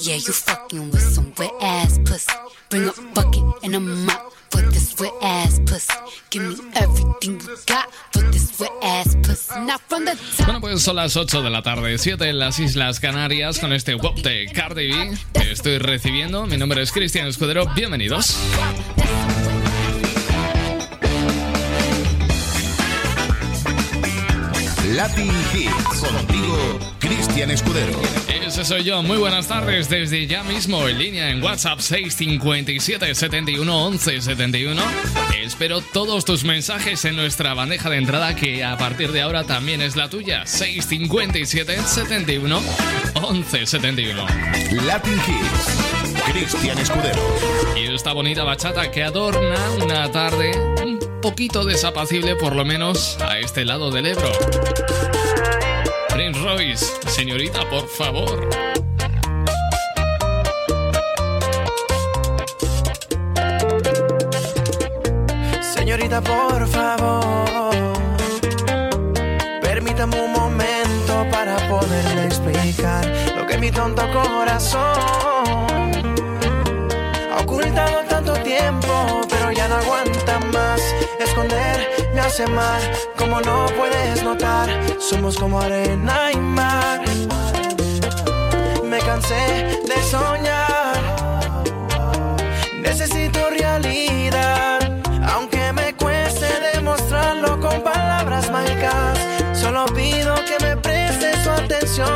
yeah, you fucking with some wet ass pussy. Bring a bucket and a mop for this wet ass pussy. Give me everything you got for this wet ass pussy. Now from the top. Bueno, pues son las 8 de la tarde, 7 en las Islas Canarias, con este WOP de Cardi B que estoy recibiendo. Mi nombre es Cristian Escudero, bienvenidos. Latin Hits. Contigo, Cristian Escudero. Ese soy yo, muy buenas tardes desde ya mismo en línea en WhatsApp 657 71 11 71. Espero todos tus mensajes en nuestra bandeja de entrada que a partir de ahora también es la tuya 657 71 11 71. Latin Hits. Cristian Escudero. Y esta bonita bachata que adorna una tarde un poquito desapacible por lo menos a este lado del Ebro. Prince Royce, señorita, por favor. Señorita, por favor, permítame un momento para poderle explicar lo que mi tonto corazón ha ocultado tanto tiempo, pero ya no aguanta Esconder me hace mal, como no puedes notar, somos como arena y mar. Me cansé de soñar, necesito realidad, aunque me cueste demostrarlo con palabras mágicas. Solo pido que me preste su atención.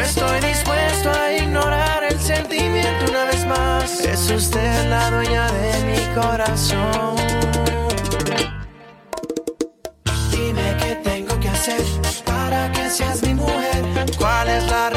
Estoy dispuesto a ignorar el sentimiento una vez más. Es usted la dueña de mi corazón. Para que seas mi mujer. ¿Cuál es la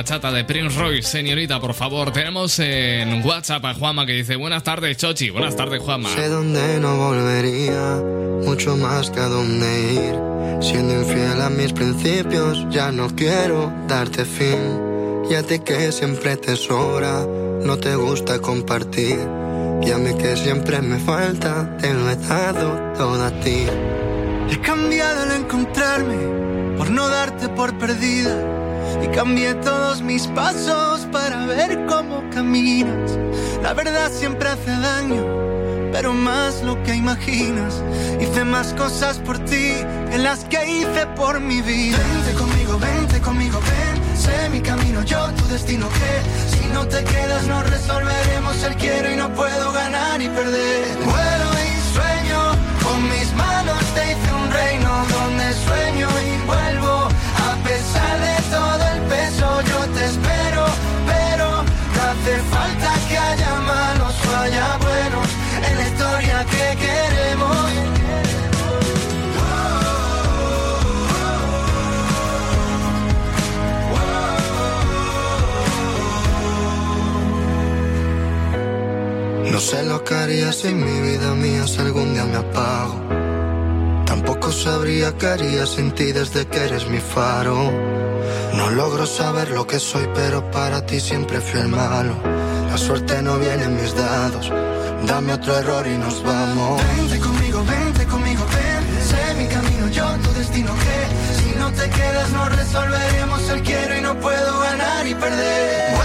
bachata de Prince Royce, señorita, por favor. Tenemos en WhatsApp a Juanma que dice, buenas tardes, Chochi. Buenas tardes, Juanma. Sé dónde no volvería, mucho más que a dónde ir. Siendo infiel a mis principios, ya no quiero darte fin. Y a ti que siempre te sobra, no te gusta compartir. Y a mí que siempre me falta, te lo he dado todo a ti. He cambiado al encontrarme, por no darte por perdida. Cambié todos mis pasos para ver cómo caminas. La verdad siempre hace daño, pero más lo que imaginas. Hice más cosas por ti que las que hice por mi vida. Vente conmigo, vente conmigo, ven. Sé mi camino, yo tu destino que si no te quedas no resolveremos el quiero y no puedo ganar y perder. Vuelo y sueño, con mis manos te hice un reino donde sueño yo te espero, pero no hace falta que haya malos o haya buenos en la historia que queremos. No sé lo que haría si mi vida mía si algún día me apago. Sabría qué haría sin ti desde que eres mi faro. No logro saber lo que soy, pero para ti siempre fui el malo. La suerte no viene en mis dados. Dame otro error y nos vamos. Vente conmigo, vente conmigo, ven. Sé mi camino, yo tu destino que si no te quedas no resolveremos el quiero y no puedo ganar y perder.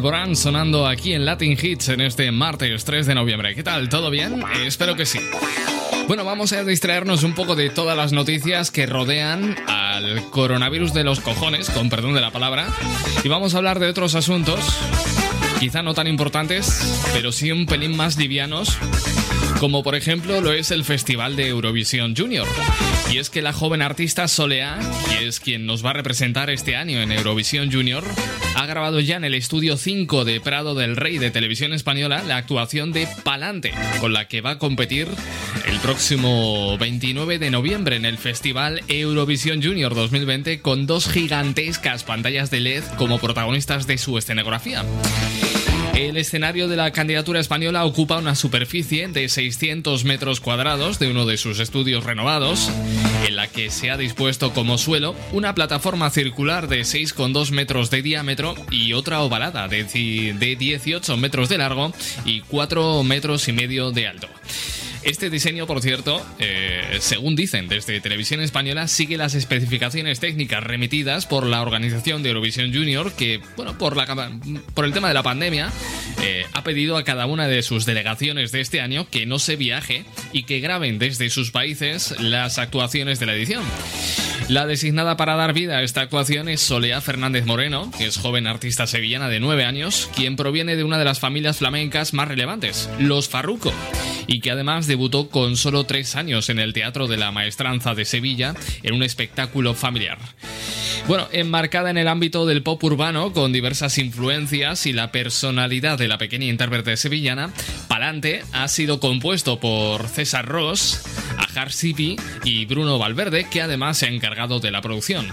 Alborán sonando aquí en Latin Hits en este martes 3 de noviembre. ¿Qué tal? ¿Todo bien? Espero que sí. Bueno, vamos a distraernos un poco de todas las noticias que rodean al coronavirus de los cojones, con perdón de la palabra, y vamos a hablar de otros asuntos, quizá no tan importantes, pero sí un pelín más livianos, como por ejemplo lo es el Festival de Eurovisión Junior. Y es que la joven artista Soleá, que es quien nos va a representar este año en Eurovisión Junior, ha grabado ya en el estudio 5 de Prado del Rey de Televisión Española la actuación de Palante, con la que va a competir el próximo 29 de noviembre en el Festival Eurovisión Junior 2020 con dos gigantescas pantallas de LED como protagonistas de su escenografía. El escenario de la candidatura española ocupa una superficie de 600 metros cuadrados de uno de sus estudios renovados, en la que se ha dispuesto como suelo una plataforma circular de 6,2 metros de diámetro y otra ovalada de ci- de 18 metros de largo y 4 metros y medio de alto. Este diseño, por cierto, eh, según dicen desde Televisión Española, sigue las especificaciones técnicas remitidas por la organización de Eurovisión Junior, que, bueno, por, la, por el tema de la pandemia, eh, ha pedido a cada una de sus delegaciones de este año que no se viaje y que graben desde sus países las actuaciones de la edición. La designada para dar vida a esta actuación es Solea Fernández Moreno, que es joven artista sevillana de 9 años, quien proviene de una de las familias flamencas más relevantes, los Farruco, y que además debutó con solo 3 años en el Teatro de la Maestranza de Sevilla en un espectáculo familiar. Bueno, enmarcada en el ámbito del pop urbano, con diversas influencias y la personalidad de la pequeña intérprete sevillana, Palante ha sido compuesto por César Ross, Ajar Sipi y Bruno Valverde, que además se encargado de la producción.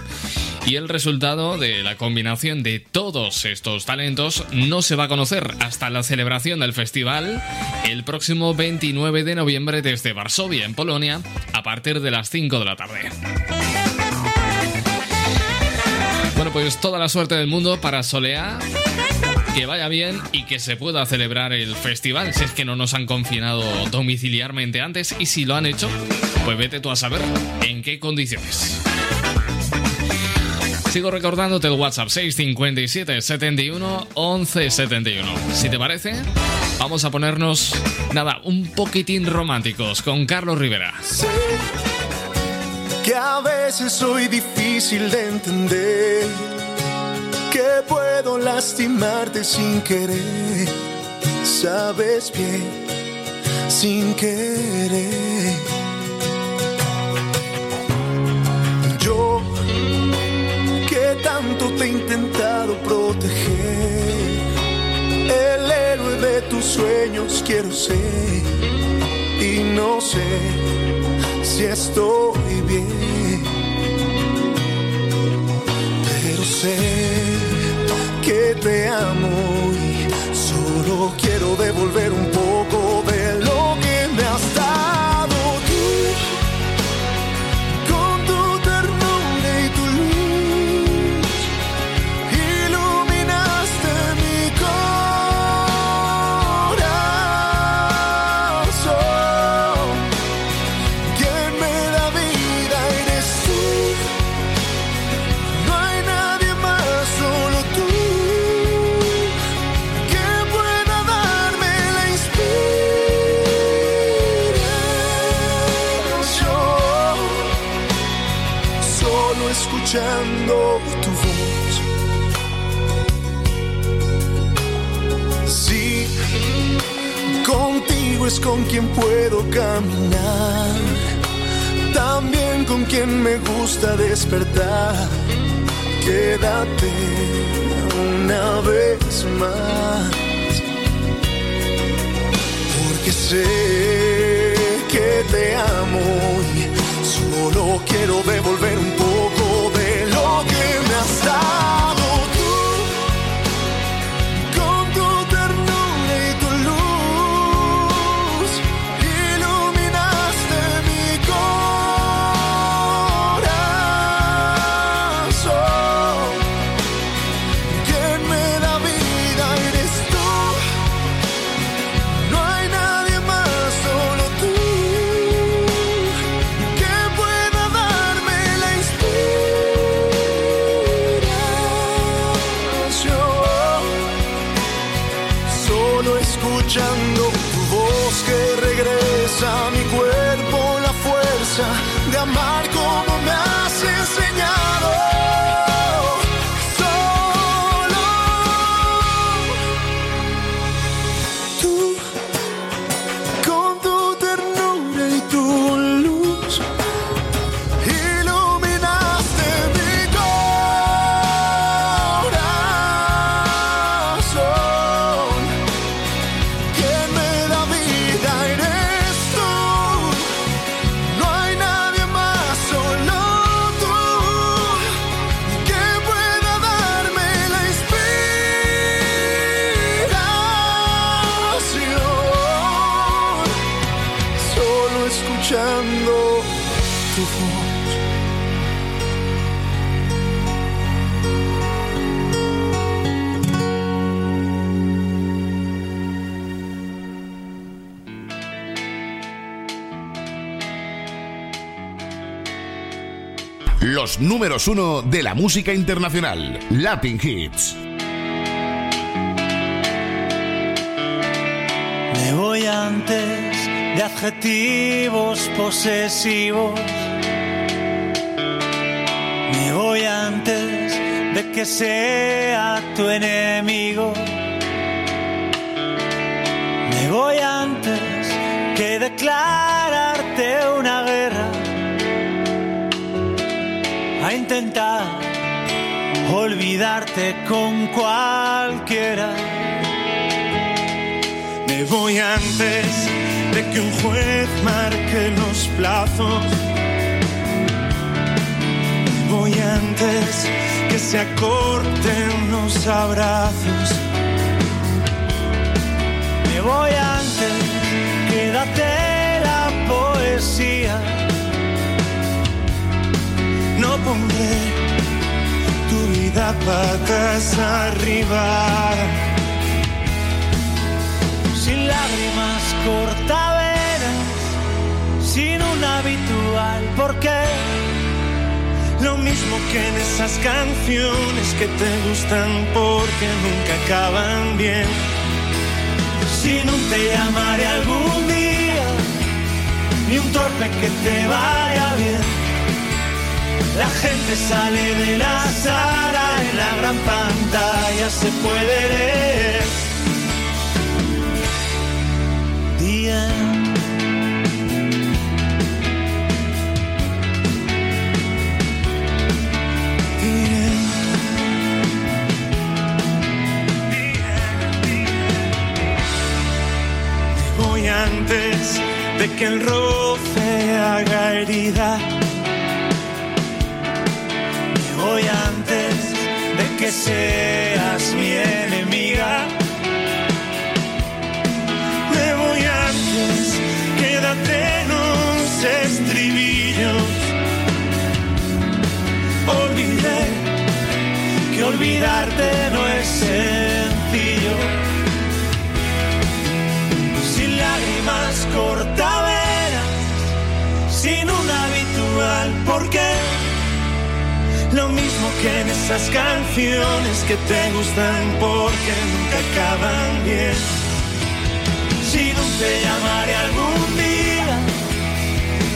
Y el resultado de la combinación de todos estos talentos no se va a conocer hasta la celebración del festival el próximo 29 de noviembre desde Varsovia, en Polonia, a partir de las 5 de la tarde. Bueno, pues toda la suerte del mundo para Soleá que vaya bien y que se pueda celebrar el festival, si es que no nos han confinado domiciliarmente antes y si lo han hecho, pues vete tú a saber en qué condiciones. Sigo recordándote el WhatsApp 657 71 11 71. Si te parece, vamos a ponernos, nada, un poquitín románticos con Carlos Rivera. Sé que a veces soy difícil de entender que puedo lastimarte sin querer. Sabes bien, sin querer. Tanto te he intentado proteger, el héroe de tus sueños quiero ser. Y no sé si estoy bien, pero sé que te amo y solo quiero devolver un poco de lo que me has dado. Escuchando tu voz. Sí, contigo es con quien puedo caminar. También con quien me gusta despertar. Quédate una vez más. Porque sé que te amo y solo quiero devolver un poco que Los números uno de la música internacional, Latin Hits. Me voy antes de adjetivos posesivos. Que sea tu enemigo. Me voy antes que declararte una guerra. A intentar olvidarte con cualquiera. Me voy antes de que un juez marque los plazos. Me voy antes que se acorten los abrazos. Me voy antes, quédate la poesía. No pondré tu vida patas arriba. Sin lágrimas cortaveras, sin un habitual porqué lo mismo que en esas canciones que te gustan porque nunca acaban bien. Si no te llamaré algún día, ni un torpe que te vaya bien. La gente sale de la sala, en la gran pantalla se puede leer. Antes de que el roce haga herida. Me voy antes de que seas mi enemiga. Me voy antes, quédate en los estribillos. Olvidé que olvidarte no es porqué. Lo mismo que en esas canciones que te gustan porque nunca acaban bien. Si no te llamaré algún día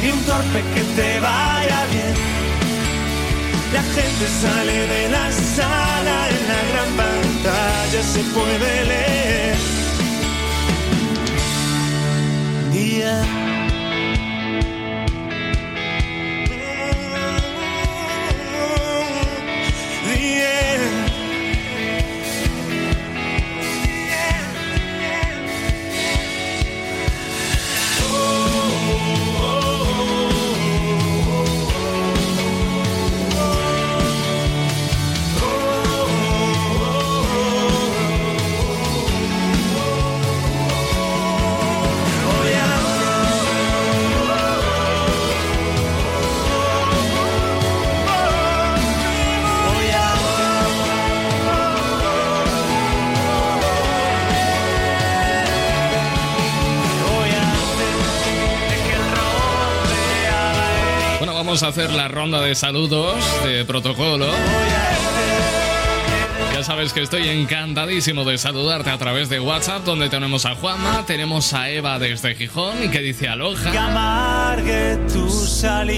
y un torpe que te vaya bien. La gente sale de la sala, en la gran pantalla se puede leer día. Hacer la ronda de saludos de protocolo. Ya sabes que estoy encantadísimo de saludarte a través de WhatsApp, donde tenemos a Juanma, tenemos a Eva desde Gijón, que dice aloja.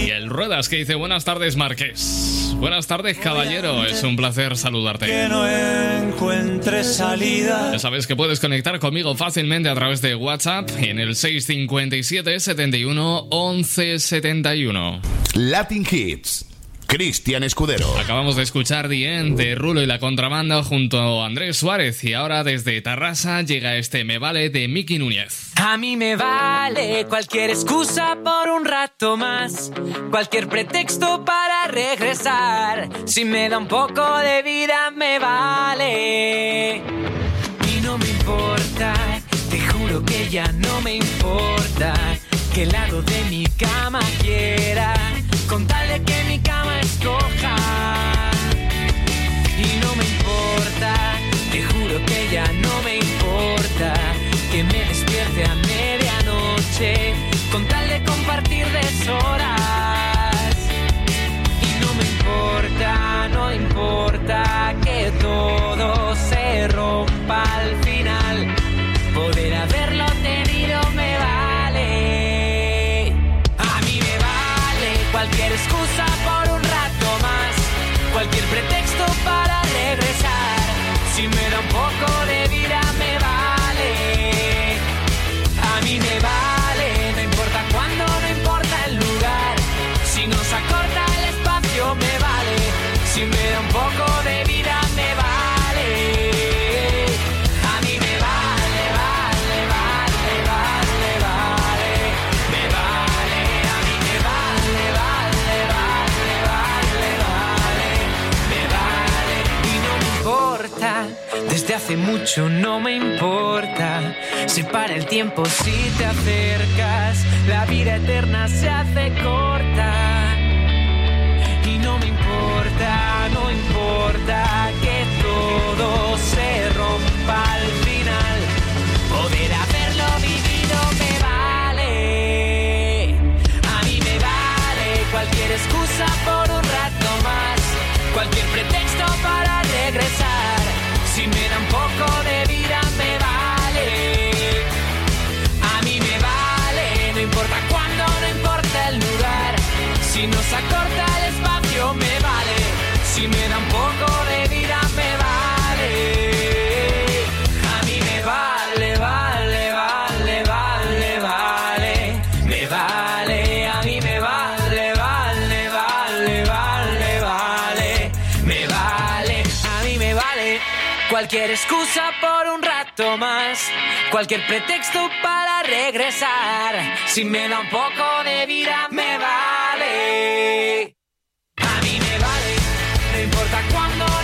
Y el Ruedas, que dice buenas tardes, Marqués. Buenas tardes, caballero. Es un placer saludarte. Que no encuentres salida. Ya sabes que puedes conectar conmigo fácilmente a través de WhatsApp en el 657 71 11 71. Latin Hits. Cristian Escudero. Acabamos de escuchar The de Rulo y la contrabanda junto a Andrés Suárez y ahora desde Tarrasa llega este Me Vale de Miki Núñez. A mí me vale cualquier excusa por un rato más, cualquier pretexto para regresar. Si me da un poco de vida me vale. Y no me importa, te juro que ya no me importa que el lado de mi cama quiera con tal de que mi cama escoja. Y no me importa, te juro que ya no me importa que me despierte a medianoche con tal de compartir deshoras. Y no me importa, no importa que todo se rompa al final. Poder haberlo cualquier excusa desde hace mucho no me importa. Se para el tiempo si te acercas, la vida eterna se hace corta. Y no me importa, no importa que todo se rompa al final. Poder haberlo vivido me vale. A mí me vale cualquier excusa por un rato más, cualquier pretexto para regresar. Cualquier excusa por un rato más, cualquier pretexto para regresar. Si me da un poco de vida, me vale. A mí me vale, no importa cuándo.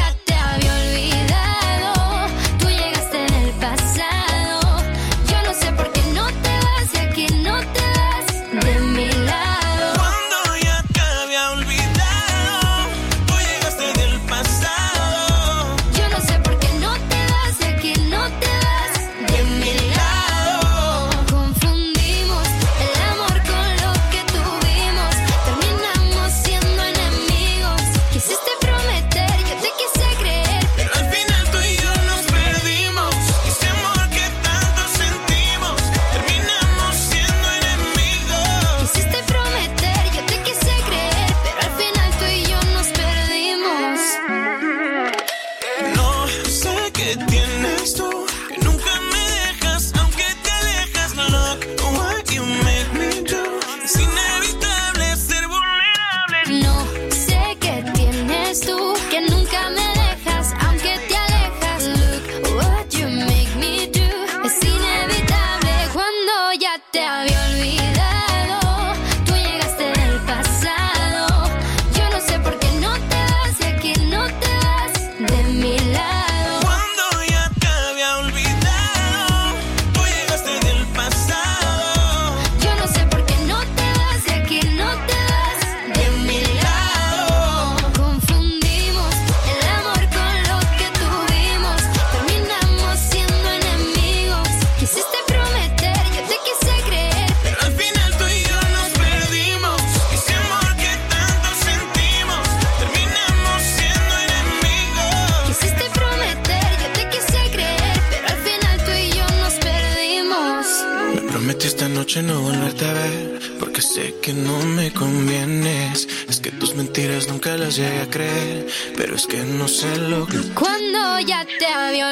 Damn you.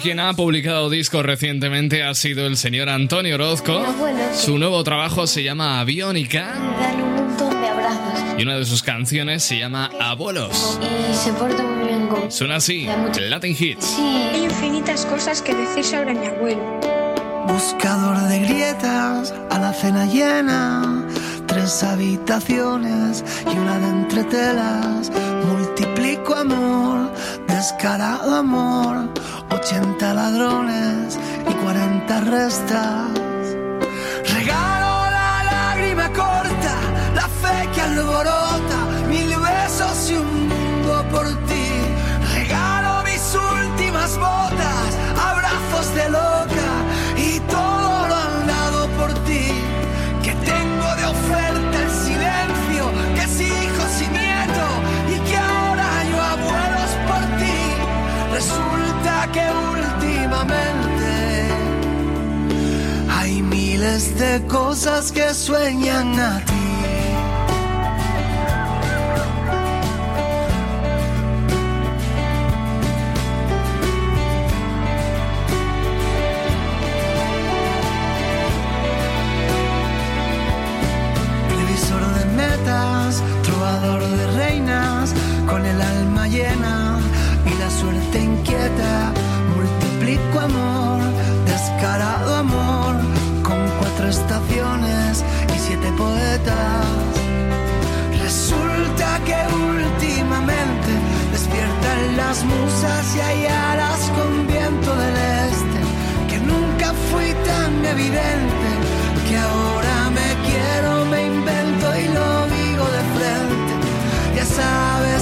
Quien ha publicado disco recientemente ha sido el señor Antonio Orozco. Su nuevo trabajo se llama Aviónica. Y una de sus canciones se llama Abuelos. Y se porta muy bien con... Suena así, Latin Hits. Hay infinitas cosas que decir sobre mi abuelo. Buscador de grietas a la cena llena, tres habitaciones y una de entretelas. Amor, descarado amor, 80 ladrones y 40 restas. Regalo la lágrima corta, la fe que alborota, miles de cosas que sueñan a ti. Previsor de metas, trovador de reinas, con el alma llena y la suerte inquieta. Multiplico amor, descarado estaciones y siete poetas. Resulta que últimamente despiertan las musas y hay alas con viento del este, que nunca fui tan evidente, que ahora me quiero, me invento y lo digo de frente. Ya sabes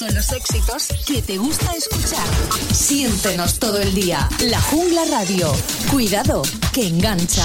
son los éxitos que te gusta escuchar. Siéntenos todo el día. La Jungla Radio. Cuidado, que engancha.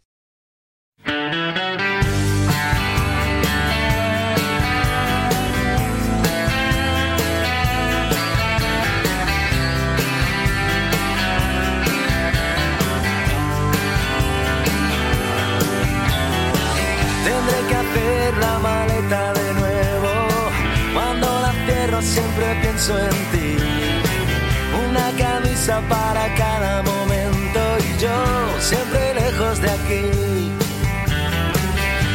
en ti. Una camisa para cada momento y yo siempre lejos de aquí.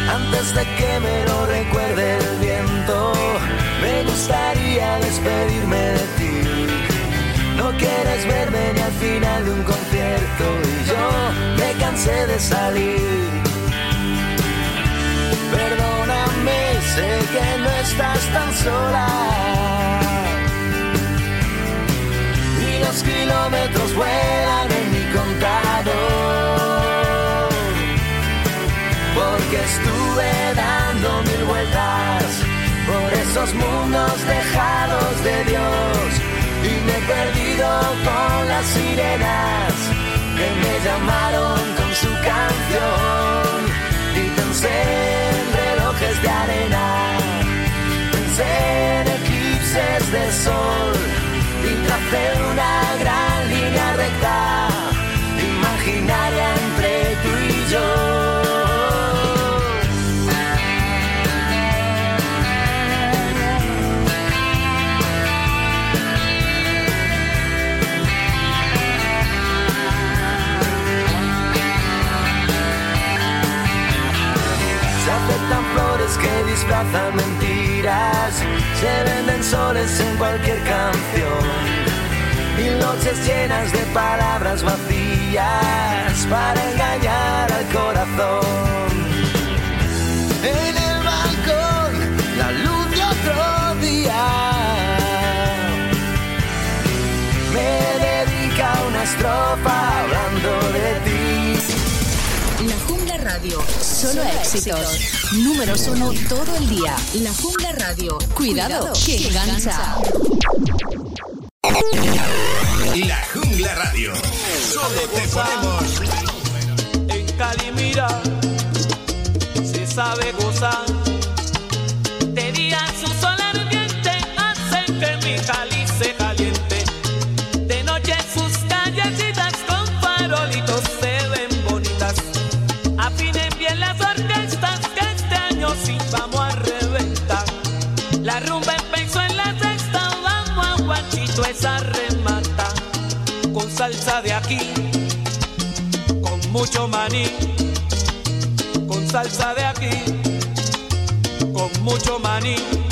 Antes de que me lo recuerde el viento, me gustaría despedirme de ti. No quieres verme ni al final de un concierto y yo me cansé de salir. Perdóname, sé que no estás tan sola. Los kilómetros vuelan en mi contador. Porque estuve dando mil vueltas por esos mundos dejados de Dios. Y me he perdido con las sirenas que me llamaron con su canción. Y pensé en relojes de arena, pensé en eclipses de sol tracé una gran línea recta, imaginaria entre tú y yo. Aceptan flores que disfrazan mentiras, se venden soles en cualquier canción mil noches llenas de palabras vacías para engañar al corazón. En el balcón, la luz de otro día. Me dedica una estrofa hablando de ti. La Jungla Radio, solo, solo éxitos. éxitos. Números uno todo el día. La Jungla Radio, cuidado, cuidado que, que radio. Solo te ponemos. En Calimira se sabe gozar. aquí, con mucho maní, con salsa de aquí, con mucho maní.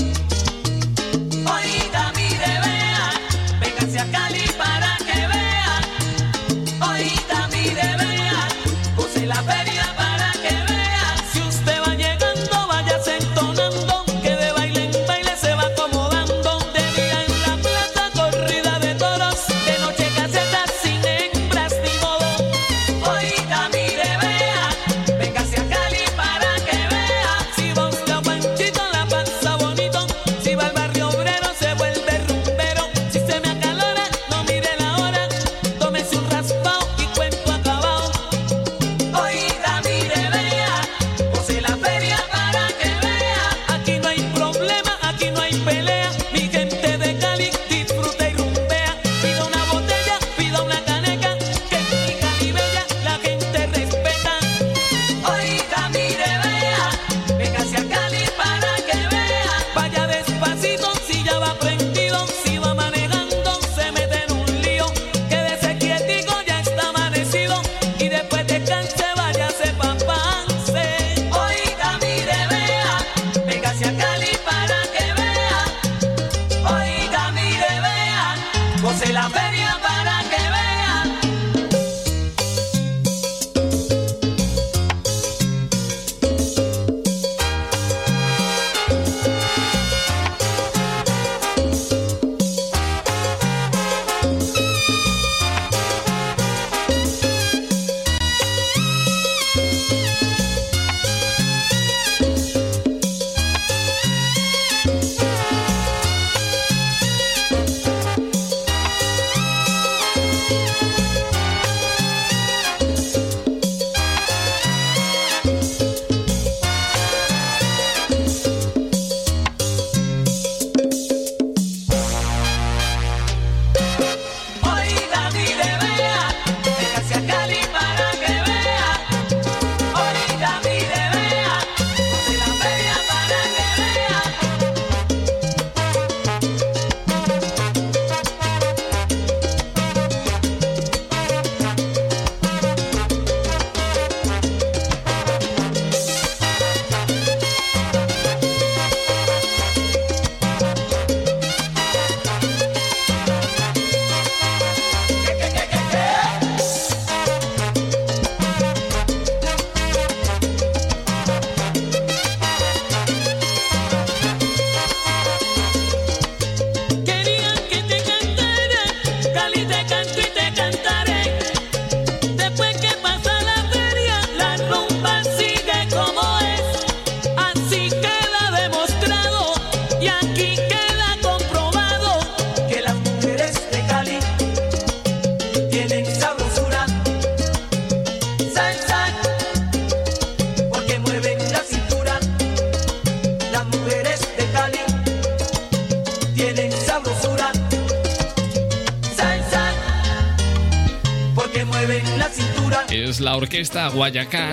Orquesta Guayacán.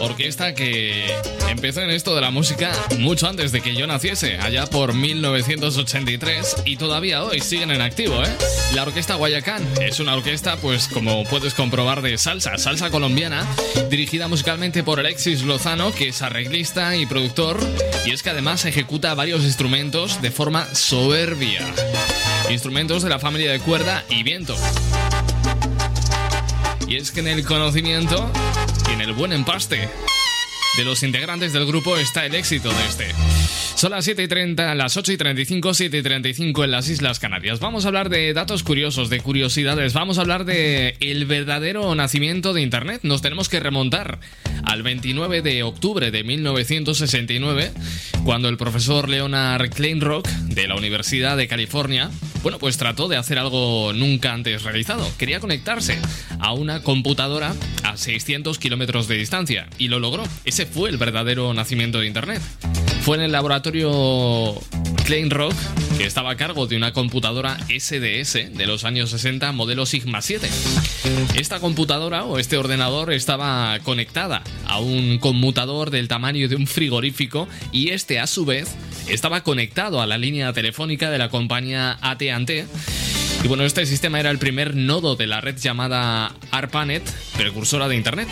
Orquesta que empezó en esto de la música mucho antes de que yo naciese, allá por 1983 y todavía hoy siguen en activo, ¿eh? La Orquesta Guayacán es una orquesta, pues como puedes comprobar, de salsa, salsa colombiana, dirigida musicalmente por Alexis Lozano, que es arreglista y productor, y es que además ejecuta varios instrumentos de forma soberbia. Instrumentos de la familia de cuerda y viento es que en el conocimiento y en el buen empaste de los integrantes del grupo está el éxito de este. Son las 7 y 30, las 8 y 35, 7 y 35 en las Islas Canarias. Vamos a hablar de datos curiosos, de curiosidades. Vamos a hablar de el verdadero nacimiento de Internet. Nos tenemos que remontar al 29 de octubre de 1969, cuando el profesor Leonard Kleinrock de la Universidad de California, bueno, pues trató de hacer algo nunca antes realizado. Quería conectarse a una computadora a 600 kilómetros de distancia y lo logró. Ese fue el verdadero nacimiento de Internet. Fue en el laboratorio Klein Rock, que estaba a cargo de una computadora SDS de los años 60, modelo Sigma 7. Esta computadora o este ordenador estaba conectada a un conmutador del tamaño de un frigorífico y este a su vez estaba conectado a la línea telefónica de la compañía AT&T. Y bueno, este sistema era el primer nodo de la red llamada ARPANET, precursora de Internet.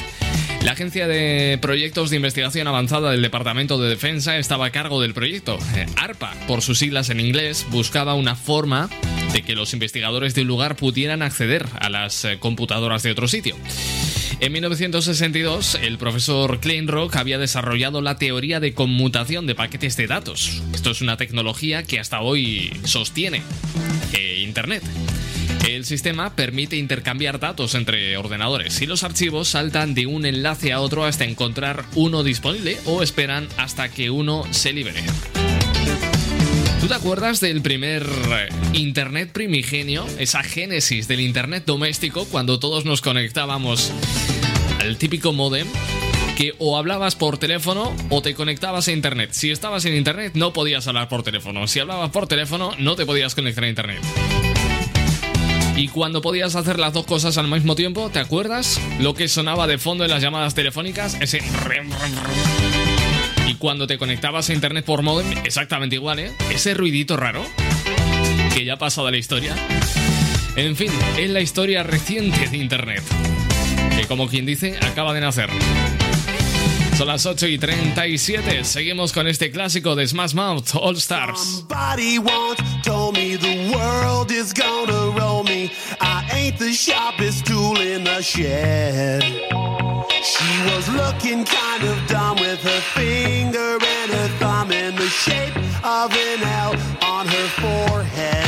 La Agencia de Proyectos de Investigación Avanzada del Departamento de Defensa estaba a cargo del proyecto. Eh, ARPA, por sus siglas en inglés, buscaba una forma de que los investigadores de un lugar pudieran acceder a las eh, computadoras de otro sitio. En 1962, el profesor Kleinrock había desarrollado la teoría de conmutación de paquetes de datos. Esto es una tecnología que hasta hoy sostiene Internet. El sistema permite intercambiar datos entre ordenadores y los archivos saltan de un enlace a otro hasta encontrar uno disponible o esperan hasta que uno se libere. ¿Tú te acuerdas del primer eh, Internet primigenio? Esa génesis del Internet doméstico cuando todos nos conectábamos al típico modem que o hablabas por teléfono o te conectabas a internet. Si estabas en internet no podías hablar por teléfono. Si hablabas por teléfono no te podías conectar a internet. Y cuando podías hacer las dos cosas al mismo tiempo, ¿te acuerdas? Lo que sonaba de fondo en las llamadas telefónicas, ese... Y cuando te conectabas a internet por modem, exactamente igual, ¿eh? Ese ruidito raro, que ya ha pasado la historia. En fin, es la historia reciente de internet, que como quien dice, acaba de nacer. Son las 8 y 37. Seguimos con este clásico de Smash Mouth All Stars. Somebody once told me the world is gonna roll me. I ain't the sharpest tool in the shed. She was looking kind of dumb with her finger and her thumb in the shape of an L on her forehead.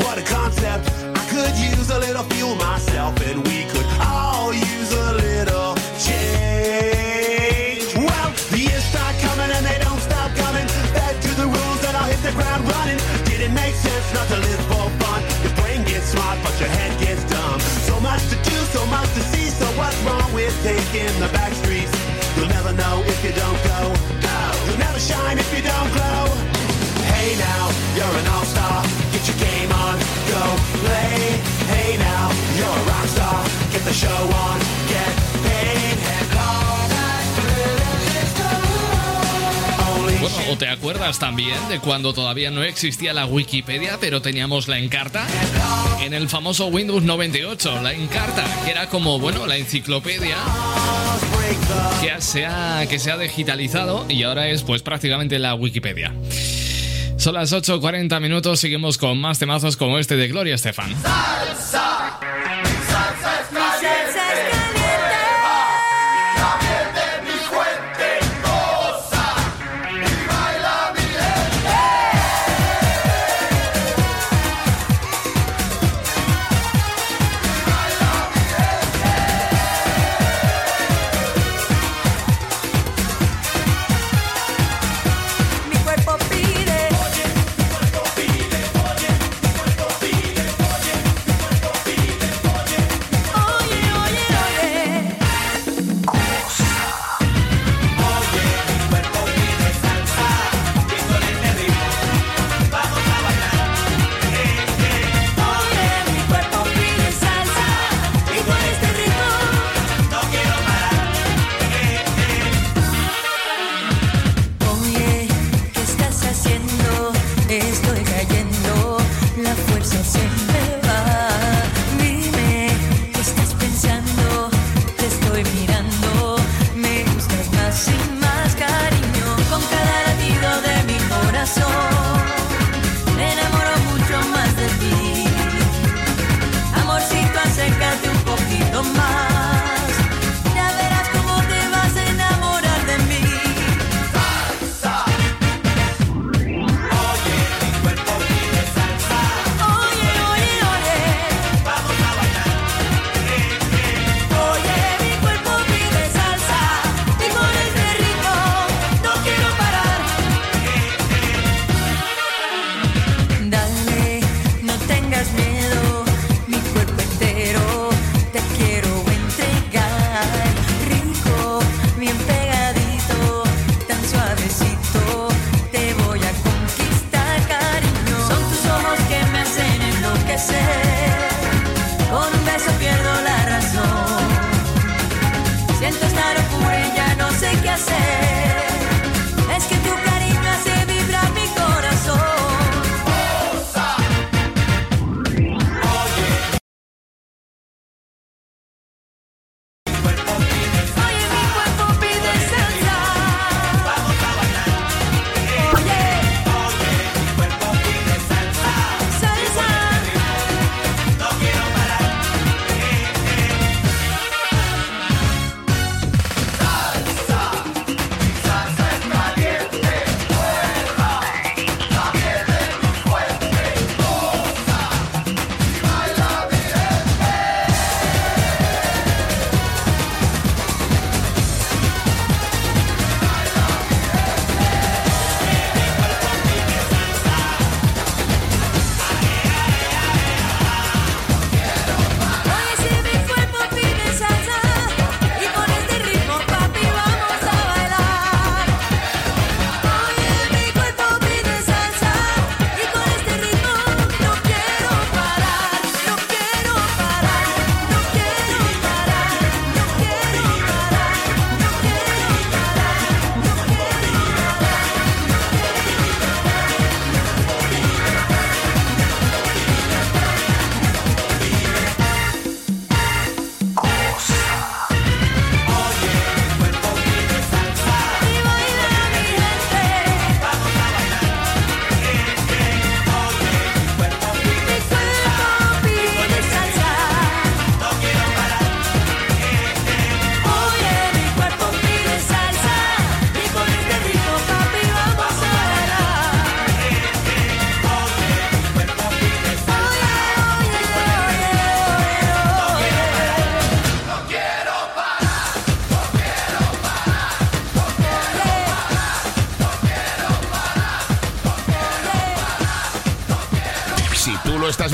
what a concept. I could use a little fuel myself, and we could all use a little change. Well, the years start coming and they don't stop coming. Back to the rules that I'll hit the ground running. Didn't make sense not to live for fun. Your brain gets smart, but your head gets dumb. So much to do, so much to see. So what's wrong with taking the back streets? You'll never know if you don't go. You'll never shine if you don't glow. Bueno, ¿o te acuerdas también de cuando todavía no existía la Wikipedia, pero teníamos la Encarta? En el famoso Windows 98, la Encarta, que era como, bueno, la enciclopedia que se ha, que se ha digitalizado y ahora es pues prácticamente la Wikipedia. Son las 8.40 minutos, seguimos con más temazos como este de Gloria Estefan.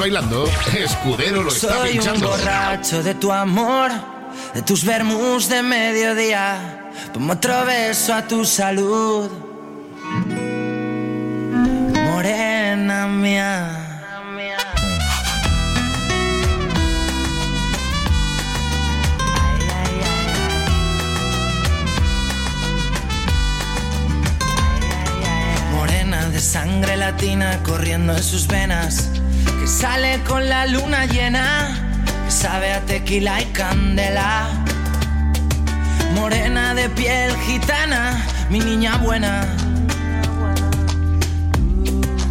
Bailando, Escudero lo está Soy un borracho de tu amor, de tus vermus de mediodía. Pongo otro beso a tu salud, tequila y candela. Morena de piel gitana, mi niña buena.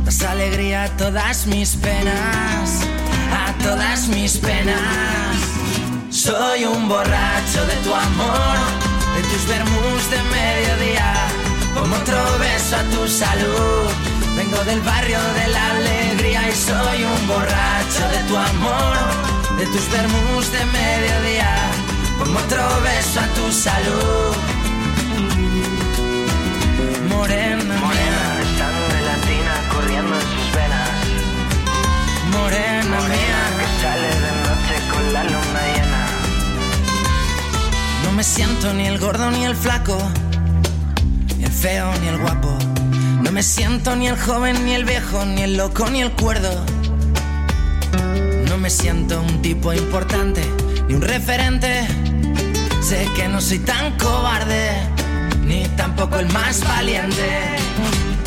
Das alegría a todas mis penas, a todas mis penas. Soy un borracho de tu amor, de tus vermus de mediodía, como otro beso a tu salud. Vengo del barrio de la alegría y soy un borracho de tu amor, de tus vermus de mediodía, como otro beso a tu salud. Morena, morena, sangre latina corriendo en sus venas. Morena, mía, que sale de noche con la luna llena. No me siento ni el gordo ni el flaco, ni el feo ni el guapo. No me siento ni el joven ni el viejo, ni el loco ni el cuerdo. Me siento un tipo importante, ni un referente. Sé que no soy tan cobarde, ni tampoco el más valiente.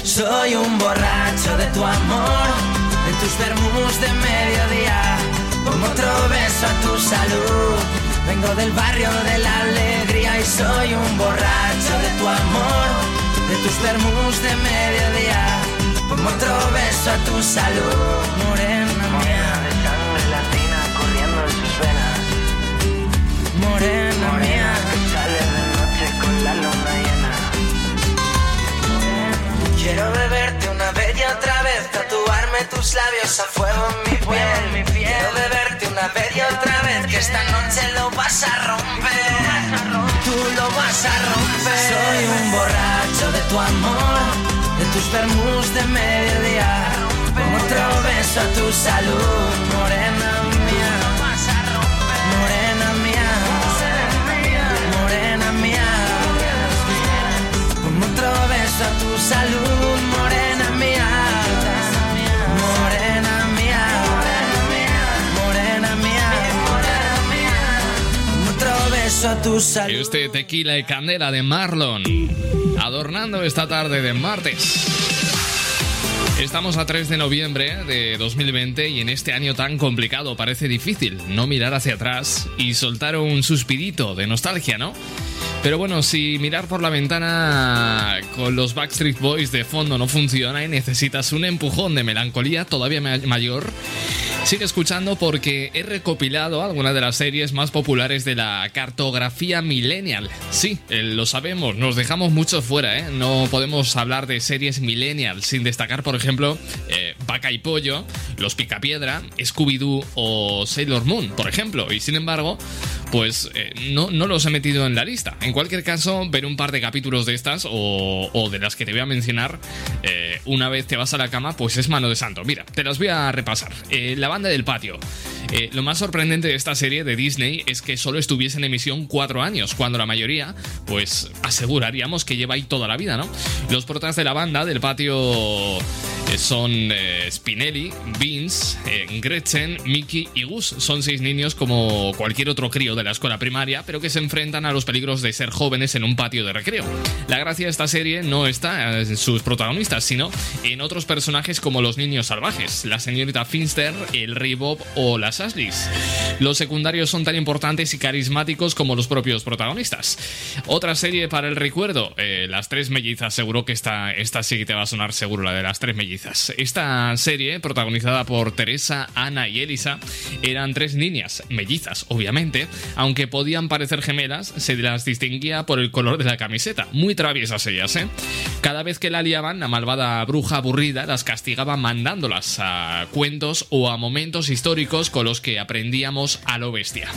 Soy un borracho de tu amor, de tus vermus de mediodía, como otro beso a tu salud. Vengo del barrio de la alegría y soy un borracho de tu amor, de tus vermus de mediodía, como otro beso a tu salud. Morena tatuarme tus labios a fuego en mi piel. Quiero beberte una vez y otra vez, que esta noche lo vas a romper. Tú lo vas a romper. Soy un borracho de tu amor, de tus vermus de mediodía. Con otro beso a tu salud, morena mía. Morena mía, morena mía. Con otro beso a tu salud, a tu. Este tequila y candela de Marlon, adornando esta tarde de martes. Estamos a 3 de noviembre de 2020 y en este año tan complicado parece difícil no mirar hacia atrás y soltar un suspirito de nostalgia, ¿no? Pero bueno, si mirar por la ventana con los Backstreet Boys de fondo no funciona y necesitas un empujón de melancolía todavía ma- mayor, sigue escuchando porque he recopilado algunas de las series más populares de la cartografía millennial. Sí, eh, lo sabemos, nos dejamos mucho fuera, ¿eh? No podemos hablar de series millennial sin destacar, por ejemplo, eh, Vaca y Pollo, Los Picapiedra, Scooby-Doo o Sailor Moon, por ejemplo. Y sin embargo, pues eh, no, no los he metido en la lista. En cualquier caso, ver un par de capítulos de estas o, de las que te voy a mencionar eh, una vez te vas a la cama, pues es mano de santo. Mira, te las voy a repasar. Eh, la banda del patio. Lo más sorprendente de esta serie de Disney es que solo estuviese en emisión cuatro años, cuando la mayoría, pues aseguraríamos que lleva ahí toda la vida, ¿no? Los protas de la banda del patio son Spinelli, Vince, Gretchen, Mickey y Gus. Son seis niños como cualquier otro crío de la escuela primaria, pero que se enfrentan a los peligros de ser jóvenes en un patio de recreo. La gracia de esta serie no está en sus protagonistas, sino en otros personajes como los niños salvajes, la señorita Finster, el rey Bob o las Ashleys. Los secundarios son tan importantes y carismáticos como los propios protagonistas. Otra serie para el recuerdo, eh, Las Tres Mellizas. Seguro que esta, esta sí que te va a sonar seguro, la de Las Tres Mellizas. Esta serie, protagonizada por Teresa, Ana y Elisa, eran tres niñas, mellizas, obviamente, aunque podían parecer gemelas, se las distinguía por el color de la camiseta. Muy traviesas ellas, ¿eh? Cada vez que la liaban, la malvada bruja aburrida las castigaba mandándolas a cuentos o a momentos históricos con los que aprendíamos a lo bestia.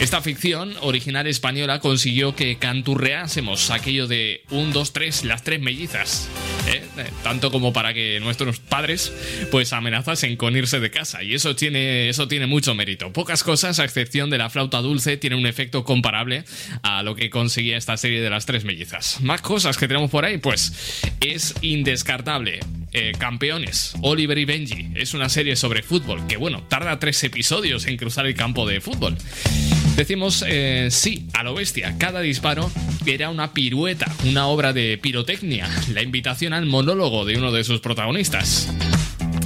Esta ficción original española consiguió que canturreásemos aquello de un, dos, tres, las tres mellizas. ¿Eh? Eh, Tanto como para que nuestros padres pues amenazasen con irse de casa. Y eso tiene, eso tiene mucho mérito. Pocas cosas, a excepción de la flauta dulce, tienen un efecto comparable a lo que conseguía esta serie de las tres mellizas. Más cosas que tenemos por ahí, pues es indescartable. Eh, campeones, Oliver y Benji. Es una serie sobre fútbol que, bueno, tarda tres episodios en cruzar el campo de fútbol. Decimos eh, sí a lo bestia. Cada disparo era una pirueta, una obra de pirotecnia, la invitación al monólogo de uno de sus protagonistas.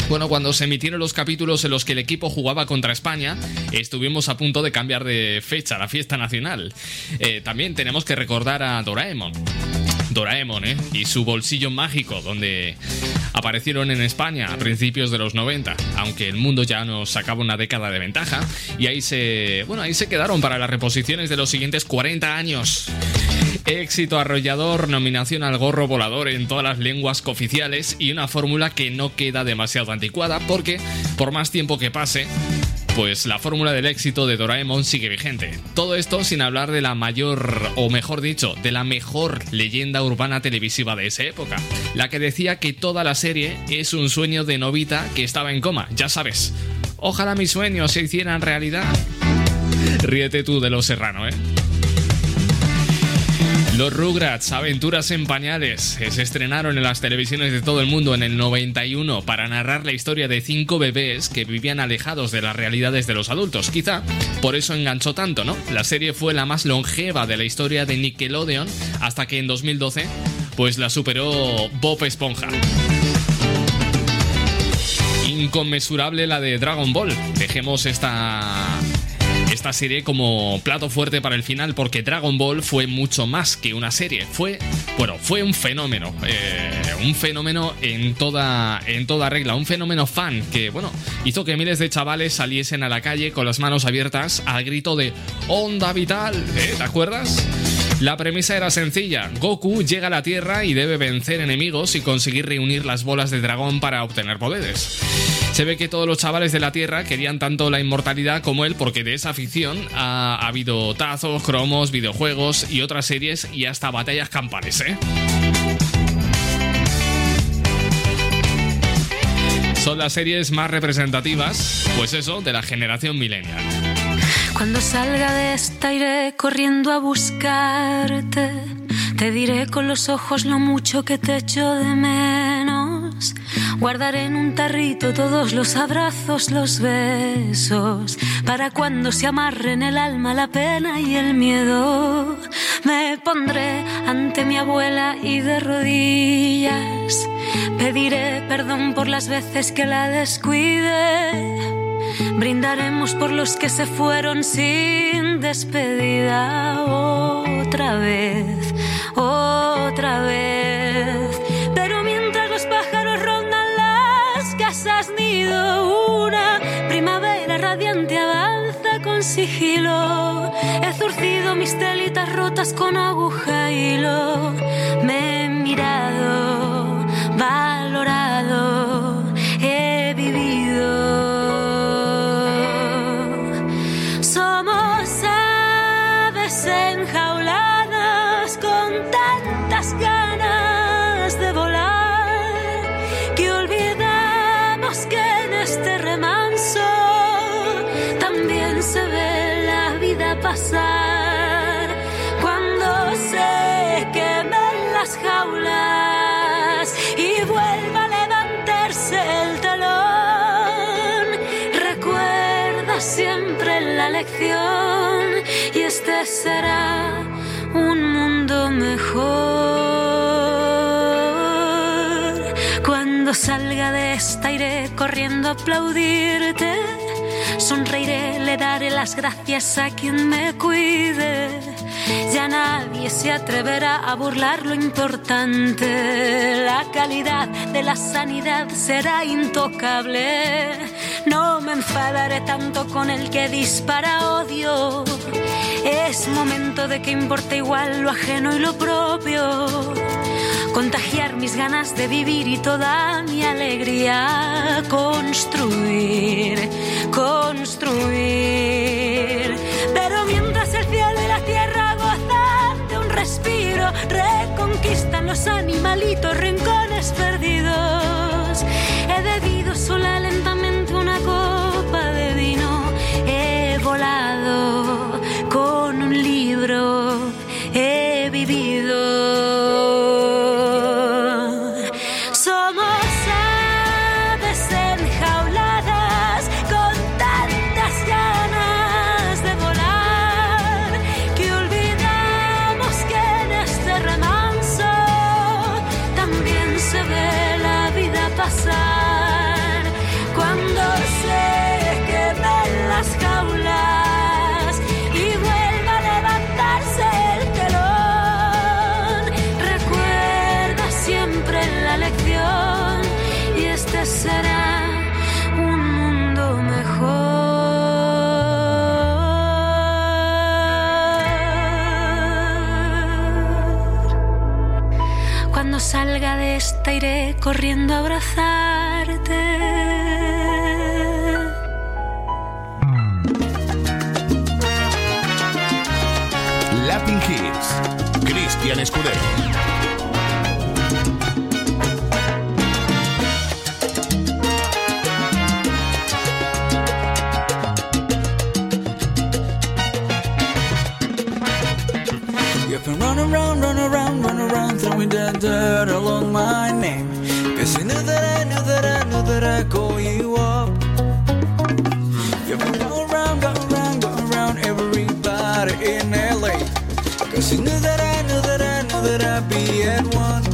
Bueno, cuando se emitieron los capítulos en los que el equipo jugaba contra España, estuvimos a punto de cambiar de fecha la fiesta nacional. Eh, también tenemos que recordar a Doraemon. Doraemon, ¿eh? Y su bolsillo mágico, donde aparecieron en España a principios de los 90, aunque el mundo ya nos sacaba una década de ventaja, y ahí se, bueno, ahí se quedaron para las reposiciones de los siguientes 40 años. Éxito arrollador, nominación al gorro volador en todas las lenguas cooficiales y una fórmula que no queda demasiado anticuada porque, por más tiempo que pase, pues la fórmula del éxito de Doraemon sigue vigente. Todo esto sin hablar de la mayor, o mejor dicho, de la mejor leyenda urbana televisiva de esa época, la que decía que toda la serie es un sueño de Novita que estaba en coma, ya sabes. Ojalá mis sueños se hicieran realidad. Ríete tú de lo serrano, ¿eh? Los Rugrats, Aventuras en Pañales, se estrenaron en las televisiones de todo el mundo en el 91 para narrar la historia de cinco bebés que vivían alejados de las realidades de los adultos. Quizá por eso enganchó tanto, ¿no? La serie fue la más longeva de la historia de Nickelodeon hasta que en 2012 pues la superó Bob Esponja. Inconmensurable la de Dragon Ball. Dejemos esta esta serie como plato fuerte para el final porque Dragon Ball fue mucho más que una serie. Fue, bueno, fue un fenómeno. eh, un fenómeno en toda, en toda regla. Un fenómeno fan que, bueno, hizo que miles de chavales saliesen a la calle con las manos abiertas al grito de Onda Vital. ¿eh? ¿Te acuerdas? La premisa era sencilla. Goku llega a la Tierra y debe vencer enemigos y conseguir reunir las bolas de dragón para obtener poderes. Se ve que todos los chavales de la Tierra querían tanto la inmortalidad como él porque de esa ficción ha, ha habido tazos, cromos, videojuegos y otras series y hasta batallas campales, ¿eh? Son las series más representativas, pues eso, de la generación millennial. Cuando salga de esta iré corriendo a buscarte. Te diré con los ojos lo mucho que te echo de menos. Guardaré en un tarrito todos los abrazos, los besos, para cuando se amarren el alma, la pena y el miedo. Me pondré ante mi abuela y de rodillas pediré perdón por las veces que la descuide. Brindaremos por los que se fueron sin despedida otra vez, otra vez. Radiante avanza con sigilo. He zurcido mis telitas rotas con aguja y hilo. Me he mirado, valorado, pasar. Cuando se quemen las jaulas y vuelva a levantarse el telón, recuerda siempre la lección y este será un mundo mejor. Cuando salga de esta iré corriendo a aplaudirte. Sonreiré, le daré las gracias a quien me cuide. Ya nadie se atreverá a burlar lo importante. La calidad de la sanidad será intocable. No me enfadaré tanto con el que dispara odio. Es momento de que importe igual lo ajeno y lo propio. Contagiar mis ganas de vivir y toda mi alegría. Construir, construir. Pero mientras el cielo y la tierra gozan de un respiro, reconquistan los animalitos rincones perdidos. Esta iré corriendo a abrazarte. Latin Hits. Cristian Escudero. Dirt along my name. Cause you knew that I knew that I knew that I'd call you up. You've been going around, going around, going around everybody in LA. Cause you knew that I knew that I knew that I'd be at one.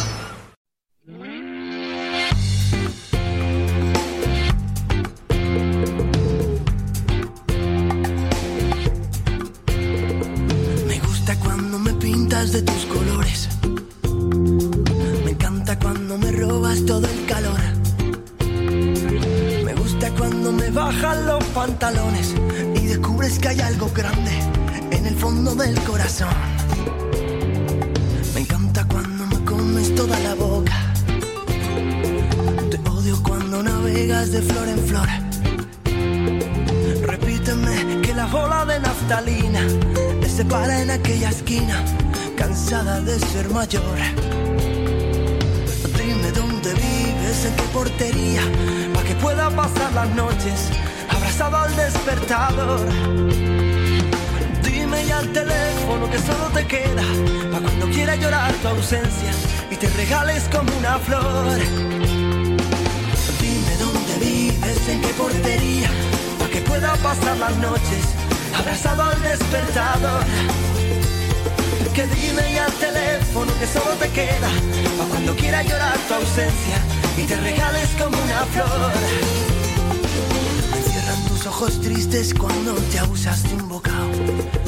te regales como una flor. Dime dónde vives, en qué portería, para que pueda pasar las noches abrazado al despertador. Que dime ya al teléfono que solo te queda, para cuando quiera llorar tu ausencia y te regales como una flor. Cierran tus ojos tristes cuando te abusas de un bocado.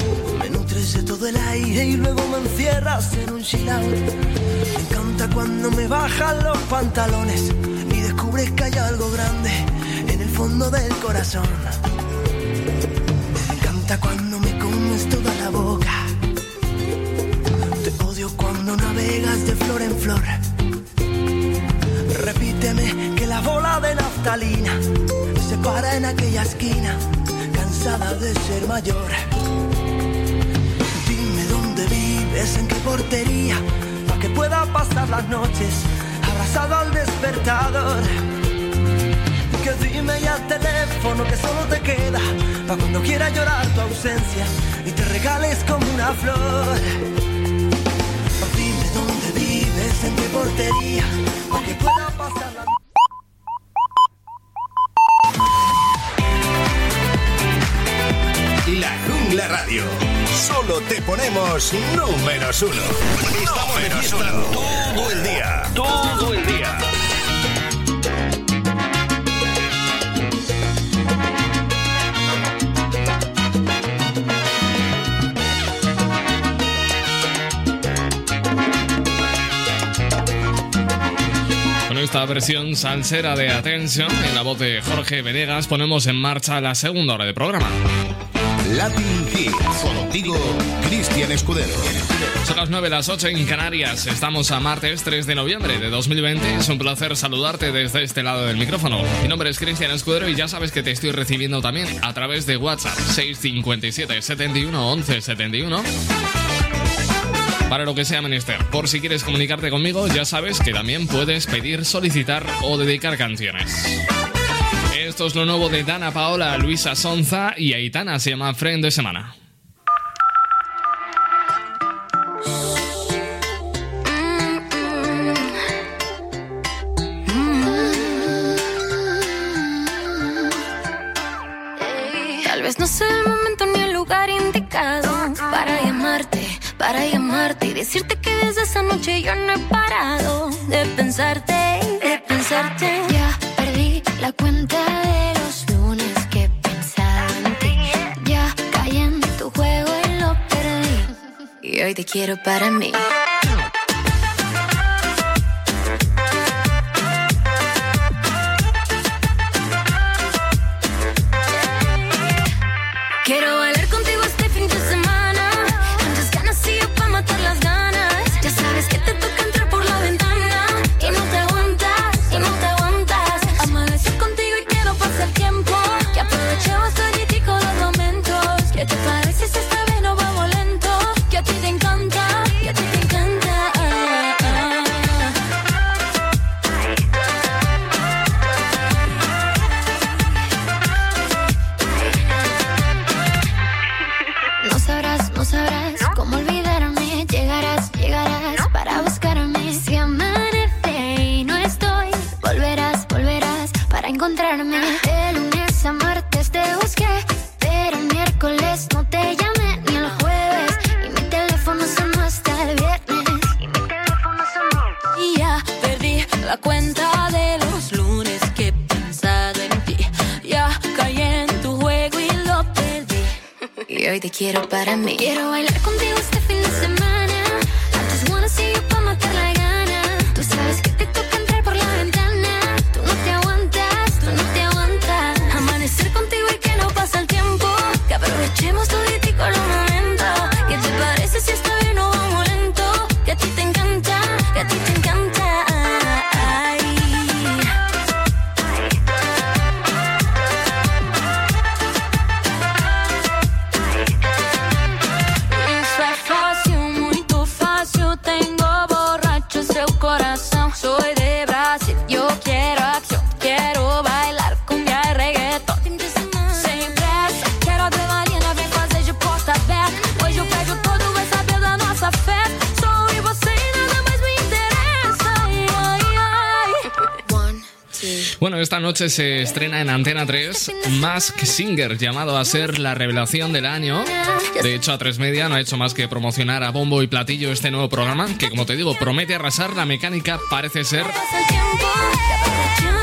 De todo el aire y luego me encierras en un chill out. Me encanta cuando me bajan los pantalones y descubres que hay algo grande en el fondo del corazón. Me encanta cuando me comes toda la boca. Te odio cuando navegas de flor en flor. Repíteme que la bola de naftalina se para en aquella esquina, cansada de ser mayor. Las noches abrazado al despertador. Que dime ya al teléfono que solo te queda, para cuando quiera llorar tu ausencia y te regales como una flor. Dime dónde vives, en qué portería, para que pueda pasar las La Jungla Radio. Solo te ponemos números uno. Versión salsera de Attention en la voz de Jorge Venegas ponemos en marcha la segunda hora de programa. Latin Hits, contigo Cristian Escudero. Son las 9, las 8 en Canarias. Estamos a martes 3 de noviembre de 2020. Es un placer saludarte desde este lado del micrófono. Mi nombre es Cristian Escudero y ya sabes que te estoy recibiendo también a través de WhatsApp 657 71 11 71 para lo que sea menester. Por si quieres comunicarte conmigo, ya sabes que también puedes pedir, solicitar o dedicar canciones. Esto es lo nuevo de Dana Paola, Luisa Sonza y Aitana, se llama Friend de Semana. Tal vez no sea el momento ni el lugar indicado para llamarte, para llamarte y decirte que desde esa noche yo no he parado de pensarte, de pensarte. Ya perdí la cuenta de los lunes que he pensado en ti. Ya caí en tu juego y lo perdí. Y hoy te quiero para mí. Noche se estrena en Antena 3 Mask Singer, llamado a ser la revelación del año. De hecho, A3 Media no ha hecho más que promocionar a bombo y platillo este nuevo programa, que como te digo, promete arrasar. La mecánica parece ser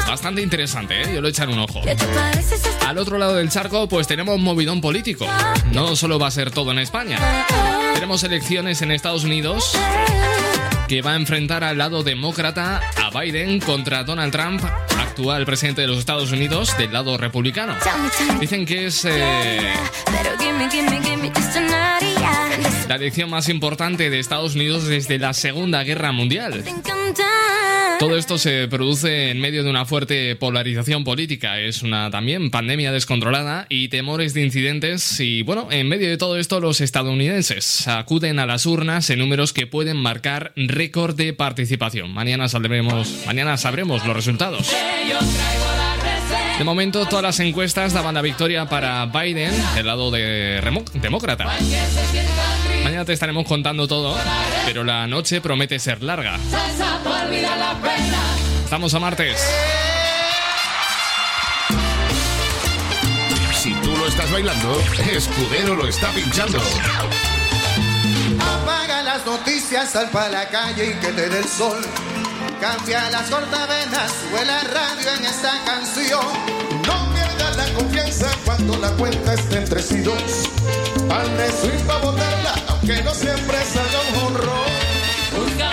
bastante interesante, ¿eh? Yo lo he echado un ojo. ¿Qué te parece si esta Al otro lado del charco, pues tenemos un movidón político. No solo va a ser todo en España. Tenemos elecciones en Estados Unidos que va a enfrentar al lado demócrata a Biden contra Donald Trump, actual presidente de los Estados Unidos, del lado republicano. Dicen que es eh, la elección más importante de Estados Unidos desde la Segunda Guerra Mundial. Todo esto se produce en medio de una fuerte polarización política. Es una también pandemia descontrolada y temores de incidentes. Y bueno, en medio de todo esto, los estadounidenses acuden a las urnas en números que pueden marcar récord de participación. Mañana saldremos, mañana sabremos los resultados. De momento, todas las encuestas daban la victoria para Biden del lado de demócrata. Mañana te estaremos contando todo, pero la noche promete ser larga. Estamos a martes. Si tú lo estás bailando, Escudero lo está pinchando. Apaga las noticias, sal para la calle y que te dé el sol. Cambia las cortavenas, huele a radio en esta canción. No pierdas la confianza cuando la cuenta esté entre sí dos. Al y pa' botarla, aunque no siempre salga un honrón.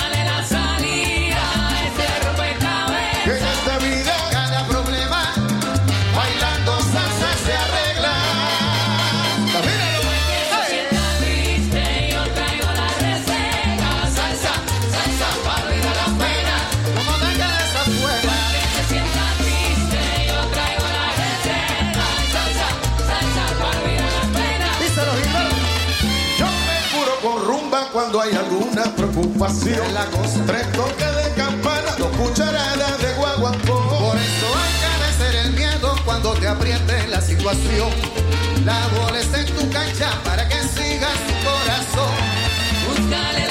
Alguna preocupación. Tres toques de campana, dos cucharadas de guaguancó. Por eso hay que vencer el miedo cuando te apriete la situación. La bola está en tu cancha para que sigas tu corazón. Búscale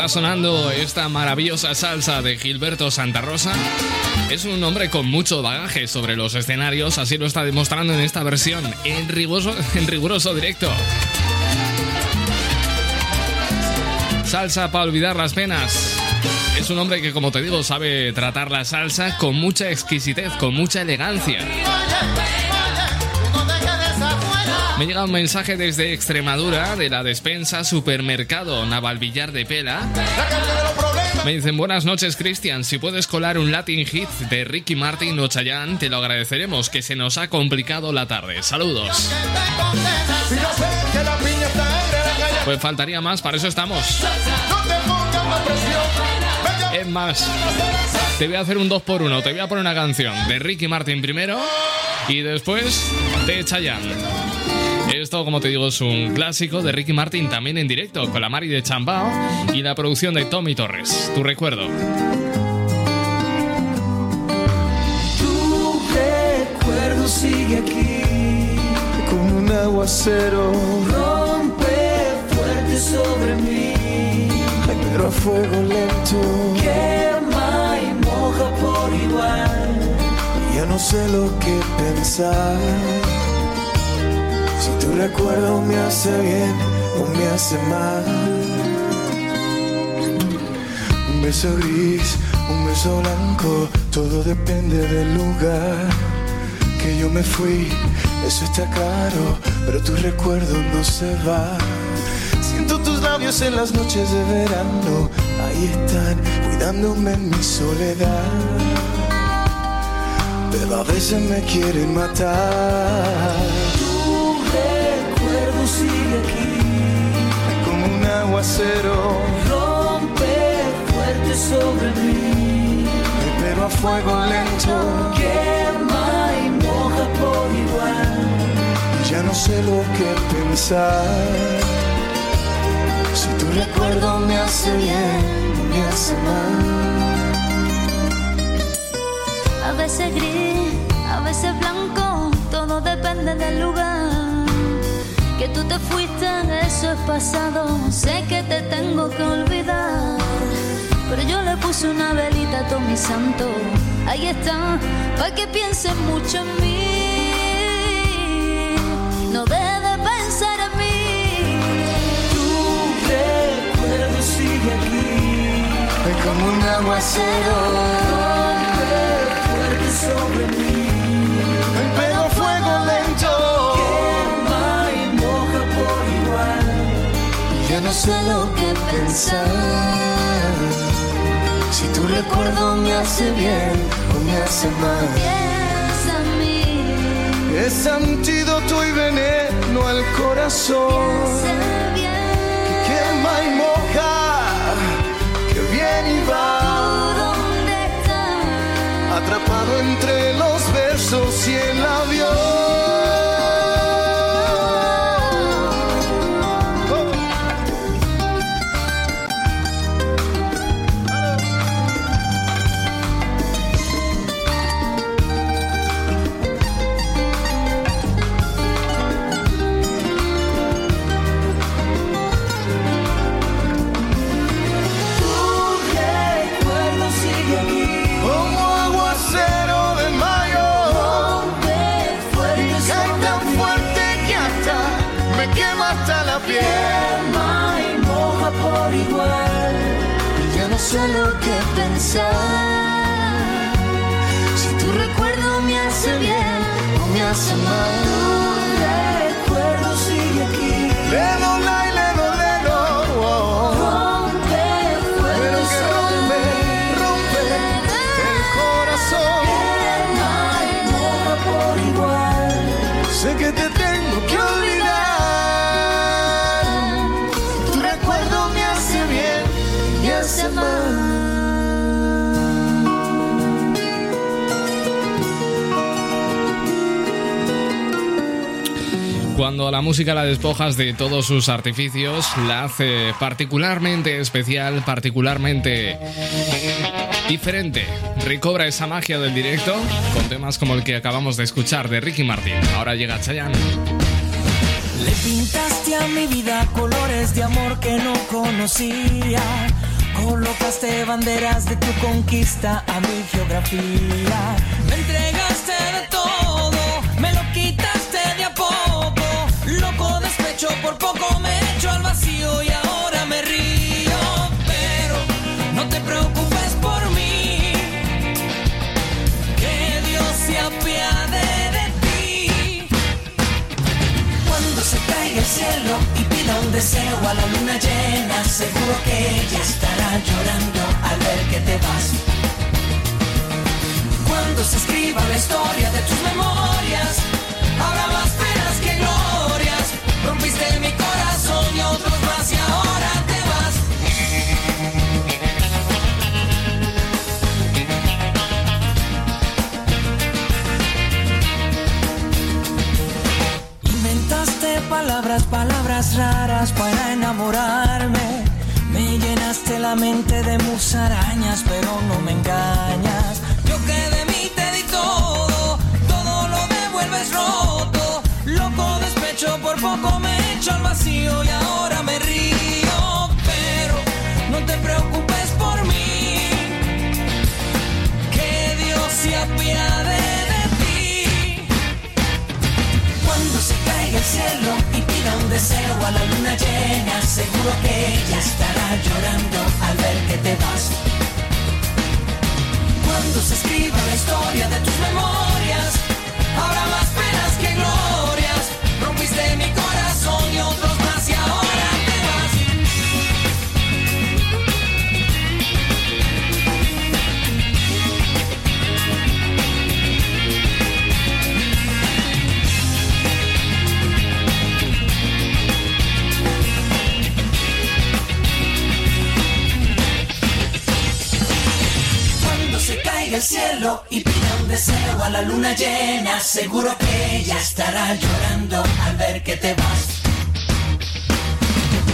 Está sonando esta maravillosa salsa de Gilberto Santa Rosa. Es un hombre con mucho bagaje sobre los escenarios, así lo está demostrando en esta versión, en riguroso, en riguroso directo. Salsa para olvidar las penas. Es un hombre que, como te digo, sabe tratar la salsa con mucha exquisitez, con mucha elegancia. Me llega un mensaje desde Extremadura, de la despensa Supermercado Navalvillar de Pela. Me dicen, buenas noches, Cristian. Si puedes colar un Latin Hit de Ricky Martin o Chayanne, te lo agradeceremos, que se nos ha complicado la tarde. Saludos. Pues faltaría más, para eso estamos. Es más, te voy a hacer un 2 por 1 Te voy a poner una canción de Ricky Martin primero y después de Chayanne. Esto, como te digo, es un clásico de Ricky Martin también en directo con la Mari de Chambao y la producción de Tommy Torres. Tu recuerdo. Tu recuerdo sigue aquí como un aguacero. Rompe fuerte sobre mí. Ay, pero a fuego lento. Quema y moja por igual. Ya no sé lo que pensar. Si tu recuerdo me hace bien o me hace mal. Un beso gris, un beso blanco, todo depende del lugar que yo me fui. Eso está claro, pero tu recuerdo no se va. Siento tus labios en las noches de verano, ahí están, cuidándome en mi soledad. Pero a veces me quieren matar. Sigue aquí, como un aguacero. Rompe fuerte sobre mí, pero a a fuego lento. Quema y moja por igual. Ya no sé lo que pensar. Si tu recuerdo me hace bien, me hace mal. A veces gris, a veces blanco, todo depende del lugar. Que tú te fuiste, eso es pasado. Sé que te tengo que olvidar. Pero yo le puse una velita a todo mi santo. Ahí está, para que piensen mucho en mí. No dejes de pensar en mí. Tu recuerdo sigue aquí. Es como un aguacero. Fuerte sobre mí. No sé lo que pensar. Si tu recuerdo me hace bien o me hace mal. Piensa en mí. Es antídoto y veneno al corazón. Bien. Que quema y moja. Que viene y va. ¿Dónde estás? Atrapado entre los versos y el avión. Música la despojas de todos sus artificios, la hace particularmente especial, particularmente diferente. Recobra esa magia del directo con temas como el que acabamos de escuchar de Ricky Martin. Ahora llega Chayanne. Le pintaste a mi vida colores de amor que no conocía. Colocaste banderas de tu conquista a mi geografía. Me entregaste de cielo y pida un deseo a la luna llena, seguro que ella estará llorando al ver que te vas. Cuando se escriba la historia de tus memorias, habrá más raras para enamorarme. Me llenaste la mente de musarañas, pero no me engañas. Yo que de mí te di todo, todo lo devuelves roto. Loco despecho, por poco me echo al vacío y ahora me río. Pero no te preocupes por mí, que Dios se apiade de ti. Cuando se caiga el cielo deseo a la luna llena, seguro que ella estará llorando al ver que te vas. Cuando se escriba la historia de tus memorias, habrá más penas que glorias. Rompiste mi corazón El cielo y pida un deseo a la luna llena, seguro que ella estará llorando al ver que te vas.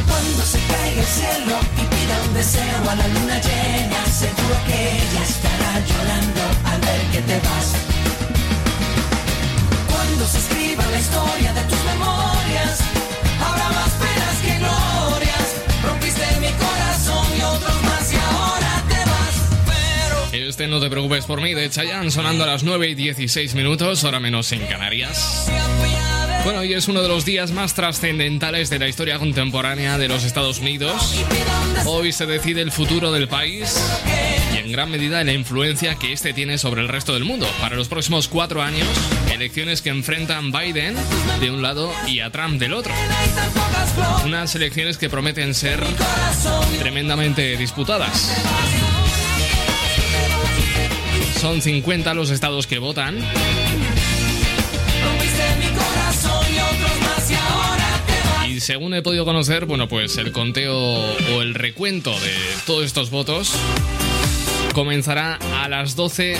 Cuando se caiga el cielo y pida un deseo a la luna llena, seguro que ella estará llorando al ver que te vas. Cuando se escriba la historia de tus memorias, habrá más Este No te preocupes por mí de Chayanne sonando a las 9 y 16 minutos, hora menos en Canarias. Bueno, hoy es uno de los días más trascendentales de la historia contemporánea de los Estados Unidos. Hoy se decide el futuro del país y en gran medida la influencia que este tiene sobre el resto del mundo. Para los próximos cuatro años, elecciones que enfrentan Biden de un lado y a Trump del otro. Unas elecciones que prometen ser tremendamente disputadas. Son 50 los estados que votan y según he podido conocer, bueno, pues el conteo o el recuento de todos estos votos comenzará a las 12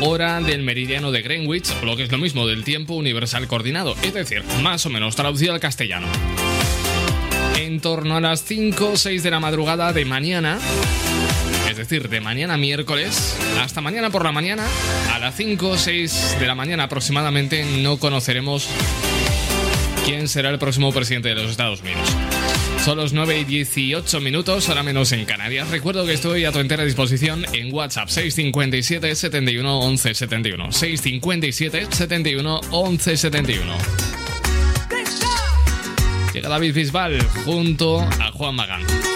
hora del meridiano de Greenwich, o lo que es lo mismo del tiempo universal coordinado, es decir, más o menos traducido al castellano. En torno a las 5 o 6 de la madrugada de mañana, es decir, de mañana miércoles hasta mañana por la mañana, a las 5 o 6 de la mañana aproximadamente, no conoceremos quién será el próximo presidente de los Estados Unidos. Son los 9 y 18 minutos, ahora menos en Canarias. Recuerdo que estoy a tu entera disposición en WhatsApp 657 71 11 71. 657 71 11 71. Llega David Bisbal junto a Juan Magán.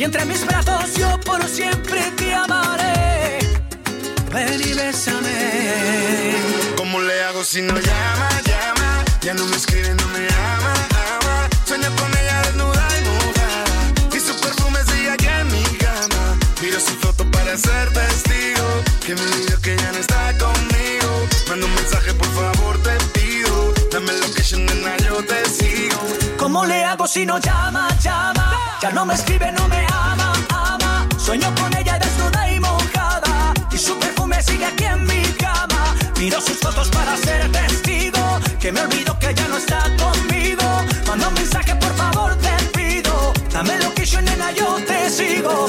Y entre mis brazos yo por siempre te amaré. Ven y bésame. ¿Cómo le hago si no llama, llama? Ya no me escribe, no me ama, ama. Sueño con ella desnuda y mojada. Y su perfume sigue aquí en mi cama. Miro su foto para ser testigo. Que me olvido que ya no está conmigo. Manda un mensaje, por favor, te pido. Dame location, nena, yo te sigo. ¿Cómo le hago si no llama, llama? Ya no me escribe, no me ama, ama. Sueño con ella desnuda y mojada. Y su perfume sigue aquí en mi cama. Miro sus fotos para ser testigo. Que me olvido que ya no está conmigo. Manda un mensaje, por favor, te pido. Dame lo que yo, nena, yo te sigo.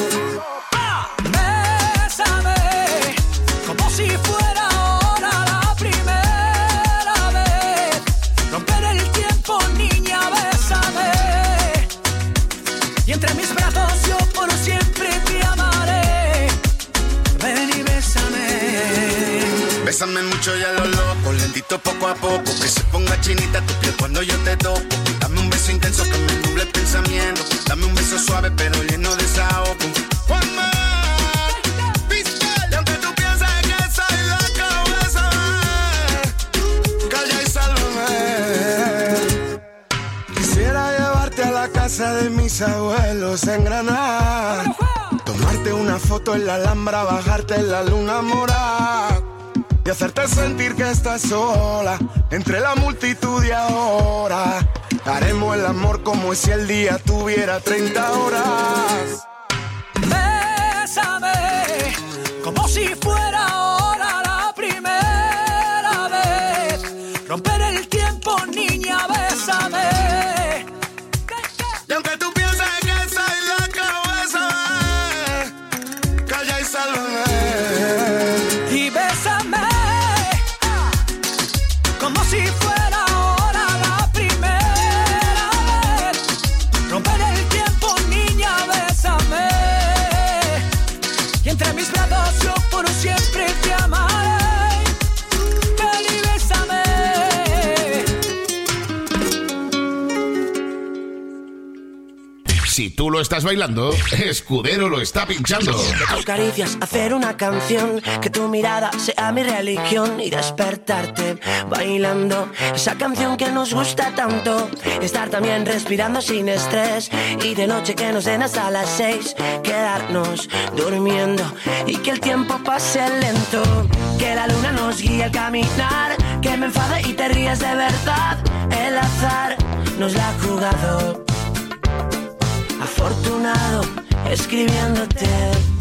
Bésame mucho y a lo loco, lentito poco a poco. Que se ponga chinita tu piel cuando yo te toco. Dame un beso intenso que me nuble el pensamiento. Dame un beso suave pero lleno de desahogo. Casa de mis abuelos en Granada. Tomarte una foto en la Alhambra, bajarte en la luna morada. Y hacerte sentir que estás sola entre la multitud y ahora. Haremos el amor como si el día tuviera 30 horas. Bésame, como si fuera tú lo estás bailando, Escudero lo está pinchando. Que tus caricias hacer una canción, que tu mirada sea mi religión y despertarte bailando esa canción que nos gusta tanto. Estar también respirando sin estrés y de noche que nos den hasta las seis, quedarnos durmiendo y que el tiempo pase lento. Que la luna nos guíe al caminar, que me enfade y te ríes de verdad. El azar nos la ha jugado afortunado escribiéndote.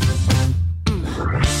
Bye.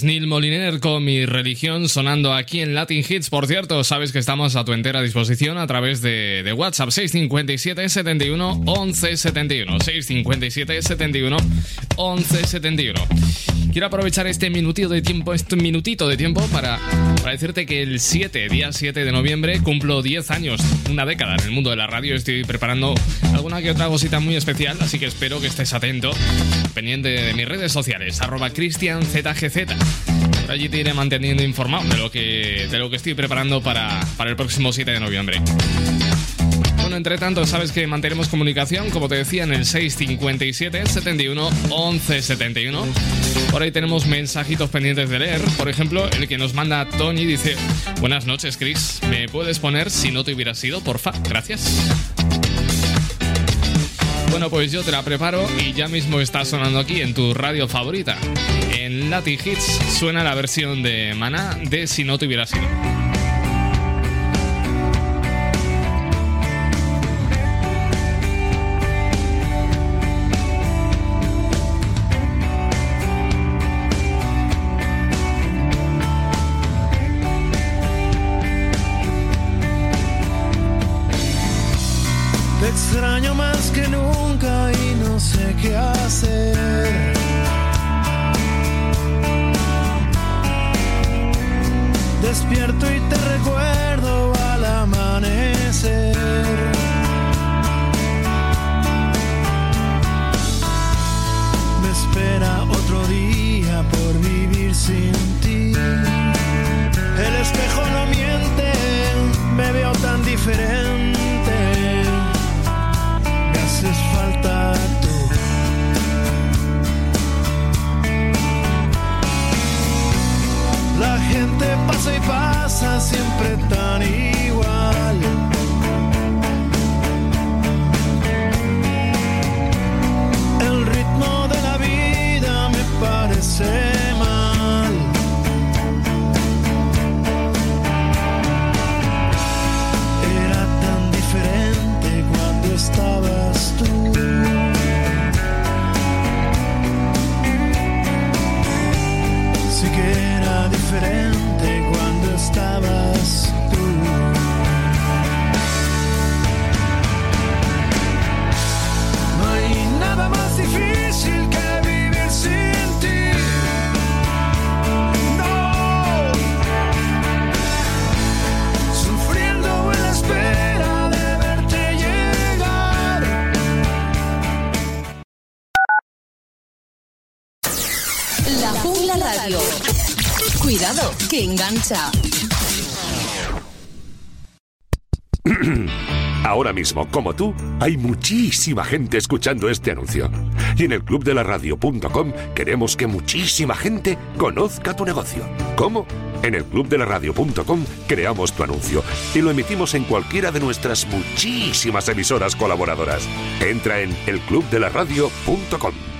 Es Neil Moliner con mi religión sonando aquí en Latin Hits. Por cierto, sabes que estamos a tu entera disposición a través de, de WhatsApp 657 71 11 71. 657 71 11 71. Quiero aprovechar este minutito de tiempo, este minutito de tiempo para, para decirte que el 7, día 7 de noviembre, cumplo 10 años, una década en el mundo de la radio. Estoy preparando alguna que otra cosita muy especial, así que espero que estés atento, pendiente de mis redes sociales, arroba cristianzgz. Allí te iré manteniendo informado de lo que, de lo que estoy preparando para, para el próximo 7 de noviembre. Bueno, entre tanto, sabes que mantenemos comunicación, como te decía, en el 657 71 11 71. Por ahí tenemos mensajitos pendientes de leer. Por ejemplo, el que nos manda Tony dice: Buenas noches, Chris. ¿Me puedes poner si no te hubiera sido, porfa? Gracias. Bueno, pues yo te la preparo y ya mismo está sonando aquí en tu radio favorita. En Latin Hits suena la versión de Maná de Si no te hubiera sido. Qué hacer. Despierto y te recuerdo al amanecer. Me espera otro día por vivir sin ti. El espejo no miente, me veo tan diferente. Pasa y pasa siempre tan Que engancha. Ahora mismo, como tú, hay muchísima gente escuchando este anuncio. Y en el clubdelaradio.com queremos que muchísima gente conozca tu negocio. ¿Cómo? En el clubdelaradio.com creamos tu anuncio y lo emitimos en cualquiera de nuestras muchísimas emisoras colaboradoras. Entra en elclubdelaradio.com.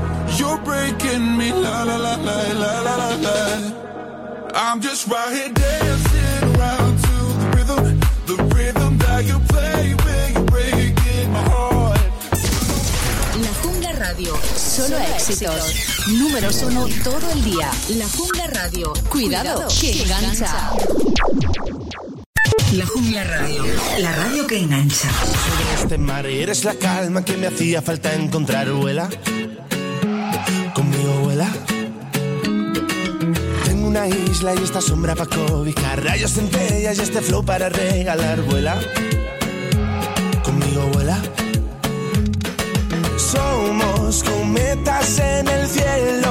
You're breaking me la la la la la la la la. I'm just right here dancing around to the rhythm, the rhythm that you play when you're breaking my heart. La Jungla Radio. Solo éxitos. Números uno todo el día. La Jungla Radio. Cuidado, que engancha. La Jungla Radio, la radio que engancha. Soy este mar y eres la calma que me hacía falta encontrar, vuela. Una isla y esta sombra para cobijar. Rayos centellas y este flow para regalar, vuela. Conmigo vuela. Somos cometas en el cielo,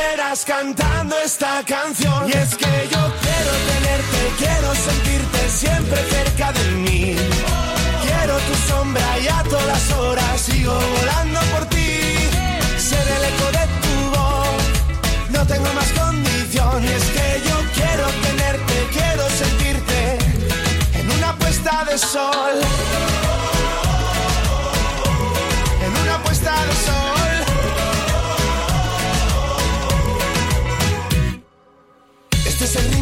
amanecerás cantando esta canción. Y es que yo quiero tenerte, quiero sentirte siempre cerca de mí. Quiero tu sombra y a todas horas sigo volando por ti. Ser el eco de tu voz, no tengo más condición. Y es que yo quiero tenerte, quiero sentirte en una puesta de sol.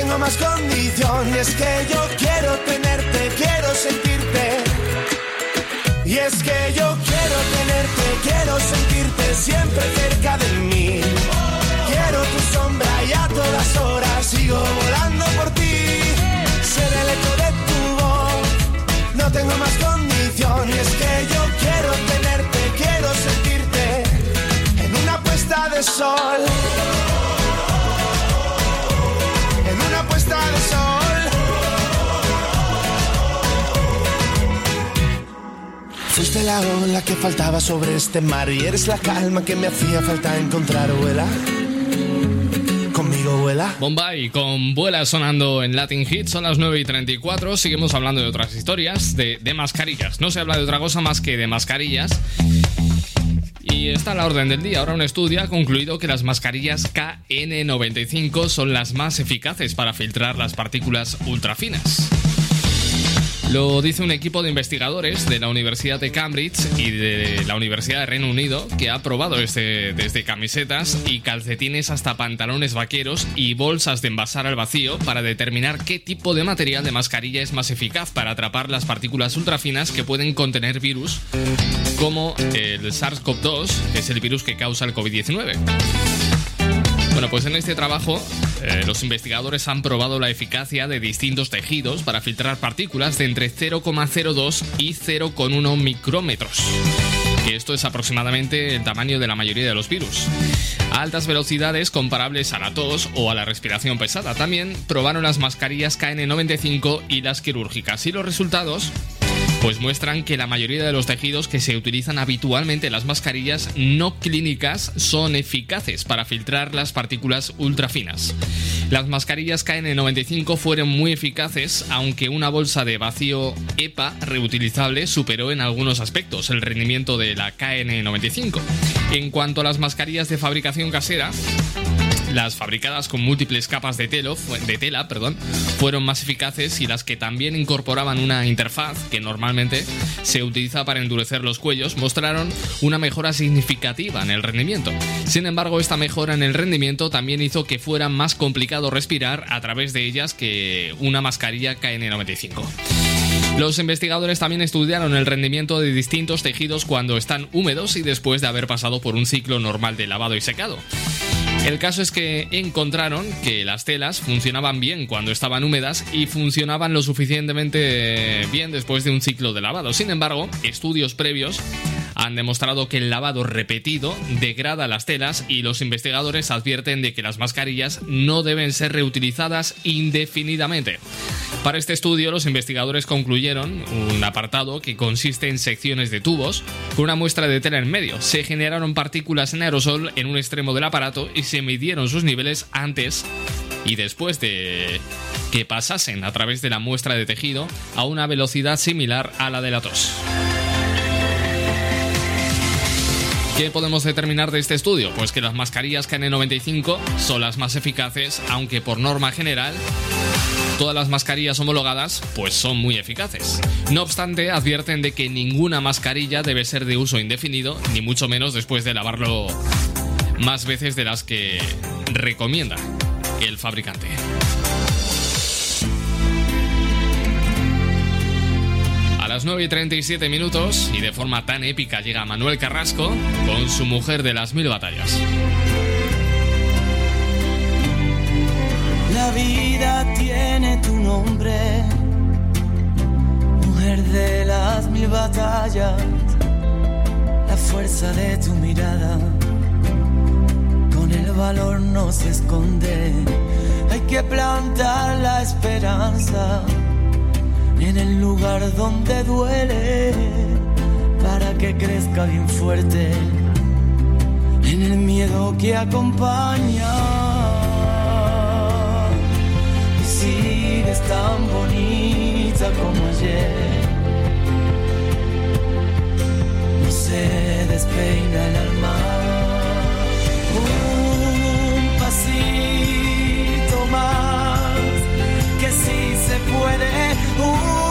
tengo más condición. Y es que yo quiero tenerte, quiero sentirte. Y es que yo quiero tenerte, quiero sentirte siempre cerca de mí. Quiero tu sombra y a todas horas sigo volando por ti. Ser el eco de tu voz, no tengo más condición. Y es que yo quiero tenerte, quiero sentirte en una puesta de sol. Fuiste la ola que faltaba sobre este mar y eres la calma que me hacía falta encontrar, vuela. Conmigo vuela. Bombay con vuela sonando en Latin Hits, son las 9 y 34. Seguimos hablando de otras historias, de, mascarillas. No se habla de otra cosa más que de mascarillas. Y está la orden del día. Ahora un estudio ha concluido que las mascarillas KN95 son las más eficaces para filtrar las partículas ultrafinas. Lo dice un equipo de investigadores de la Universidad de Cambridge y de la Universidad de Reino Unido que ha probado este, desde camisetas y calcetines hasta pantalones vaqueros y bolsas de envasar al vacío para determinar qué tipo de material de mascarilla es más eficaz para atrapar las partículas ultrafinas que pueden contener virus como el SARS-CoV-2, que es el virus que causa el COVID-19. Bueno, pues en este trabajo eh, los investigadores han probado la eficacia de distintos tejidos para filtrar partículas de entre 0,02 y 0,1 micrómetros. Esto es aproximadamente el tamaño de la mayoría de los virus. A altas velocidades comparables a la tos o a la respiración pesada. También probaron las mascarillas KN95 y las quirúrgicas. Y los resultados pues muestran que la mayoría de los tejidos que se utilizan habitualmente en las mascarillas no clínicas son eficaces para filtrar las partículas ultrafinas. Las mascarillas KN95 fueron muy eficaces, aunque una bolsa de vacío EPA reutilizable superó en algunos aspectos el rendimiento de la KN95. En cuanto a las mascarillas de fabricación casera, las fabricadas con múltiples capas de, tela fueron más eficaces y las que también incorporaban una interfaz que normalmente se utiliza para endurecer los cuellos mostraron una mejora significativa en el rendimiento. Sin embargo, esta mejora en el rendimiento también hizo que fuera más complicado respirar a través de ellas que una mascarilla KN95. Los investigadores también estudiaron el rendimiento de distintos tejidos cuando están húmedos y después de haber pasado por un ciclo normal de lavado y secado. El caso es que encontraron que las telas funcionaban bien cuando estaban húmedas y funcionaban lo suficientemente bien después de un ciclo de lavado. Sin embargo, estudios previos han demostrado que el lavado repetido degrada las telas y los investigadores advierten de que las mascarillas no deben ser reutilizadas indefinidamente. Para este estudio, los investigadores concluyeron un apartado que consiste en secciones de tubos con una muestra de tela en medio. Se generaron partículas en aerosol en un extremo del aparato y se midieron sus niveles antes y después de que pasasen a través de la muestra de tejido a una velocidad similar a la de la tos. ¿Qué podemos determinar de este estudio? Pues que las mascarillas KN95 son las más eficaces, aunque por norma general todas las mascarillas homologadas pues son muy eficaces. No obstante, advierten de que ninguna mascarilla debe ser de uso indefinido, ni mucho menos después de lavarlo más veces de las que recomienda el fabricante. Las 9 y 37 minutos, y de forma tan épica, llega Manuel Carrasco con su mujer de las mil batallas. La vida tiene tu nombre, mujer de las mil batallas, la fuerza de tu mirada, con el valor no se esconde, hay que plantar la esperanza en el lugar donde duele, para que crezca bien fuerte, en el miedo que acompaña. Y sigues tan bonita como ayer. No se despeina el alma. Puede. Uno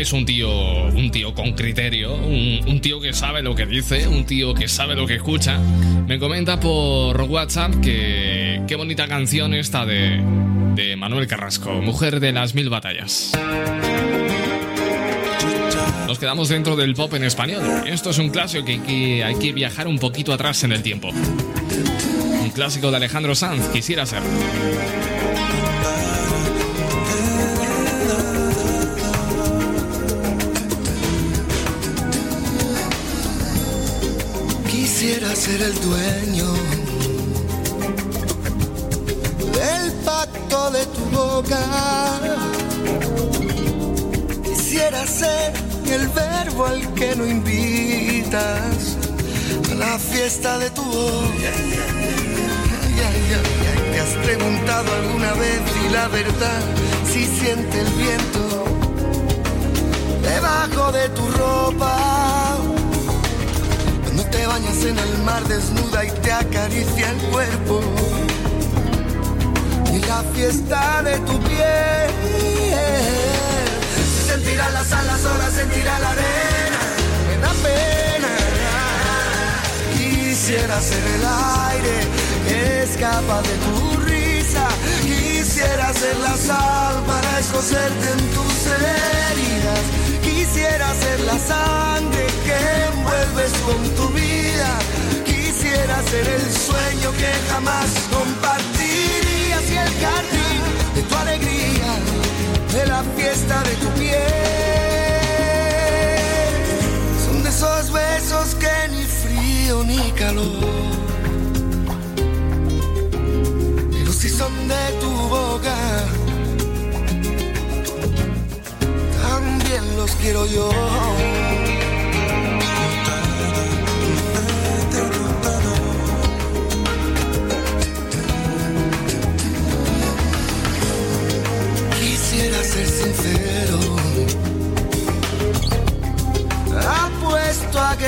que es un tío, un tío con criterio, un, un tío que sabe lo que dice, un tío que sabe lo que escucha, me comenta por WhatsApp que qué bonita canción esta de, de Manuel Carrasco, Mujer de las Mil Batallas. Nos quedamos dentro del pop en español. Esto es un clásico que, que hay que viajar un poquito atrás en el tiempo. Un clásico de Alejandro Sanz, quisiera ser. Ser el dueño del pacto de tu boca. Quisiera ser el verbo al que no invitas a la fiesta de tu ay, ¿Te has preguntado alguna vez y la verdad si siente el viento debajo de tu ropa? Te bañas en el mar desnuda y te acaricia el cuerpo. Y la fiesta de tu piel. sentirá las alas, sola sentirá la arena. Me da pena. Quisiera ser el aire que escapa de tu risa. Quisiera ser la sal para escocerte en tus heridas. Quisiera ser la sangre que envuelves con tu vida. Quisiera ser el sueño que jamás compartirías y el jardín de tu alegría, de la fiesta de tu piel. Son de esos besos que ni frío ni calor. Pero si son de tu boca, también los quiero yo.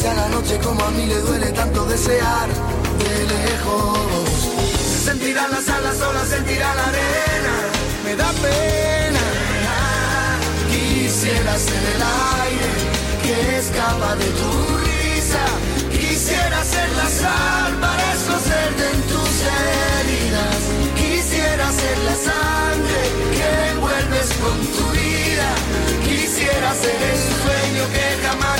Si a la noche como a mí le duele tanto desear de lejos. Se sentirá las alas, sola sentirá la arena. Me da pena. Quisiera ser el aire que escapa de tu risa. Quisiera ser la sal para escocerte en tus heridas. Quisiera ser la sangre que envuelves con tu vida. Quisiera ser el sueño que jamás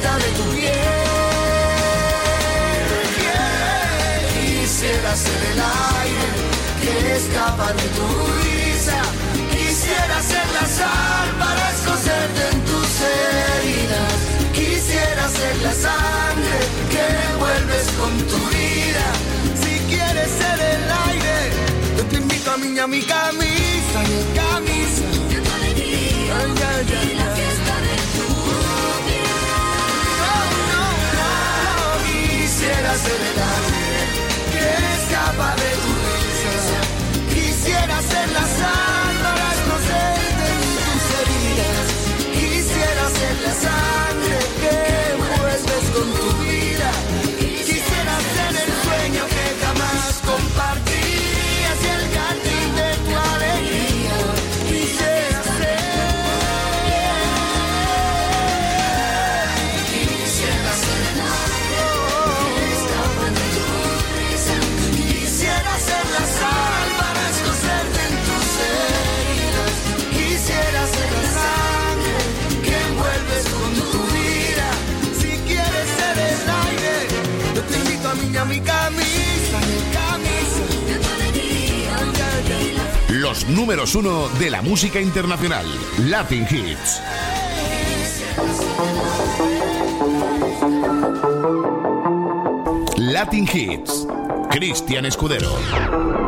de tu piel. Quisiera ser el aire que escapa de tu risa. Quisiera ser la sal para escocerte en tus heridas. Quisiera ser la sangre que envuelves con tu vida. Si quieres ser el aire, yo te invito a mí a mi camisa, mi camisa. Ay, ay, ay, quisiera ser el aire que escapa de tu risa. Quisiera ser la sal para escocerte en tus heridas. Quisiera ser la sangre Los números uno de la música internacional. Latin Hits. Latin Hits. Cristian Escudero.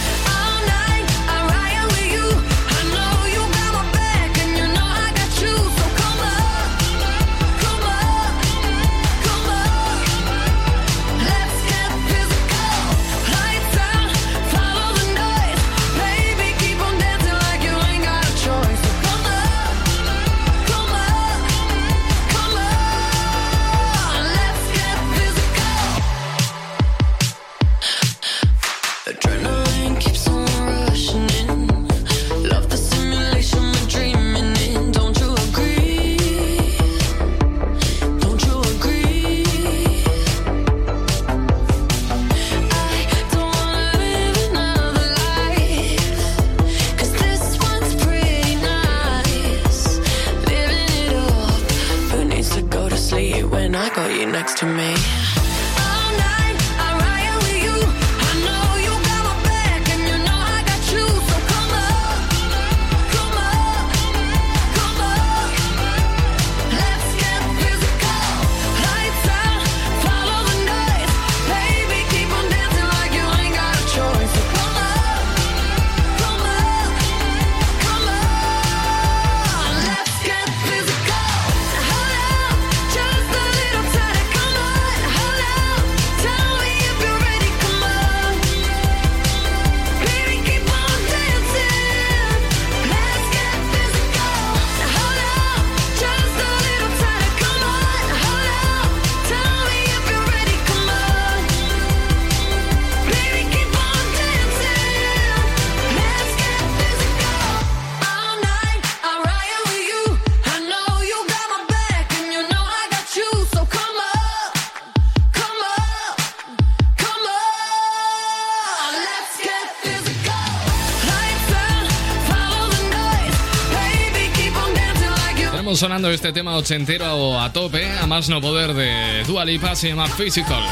Este tema ochentero a tope, a más no poder de Dua Lipa, se llama Physical.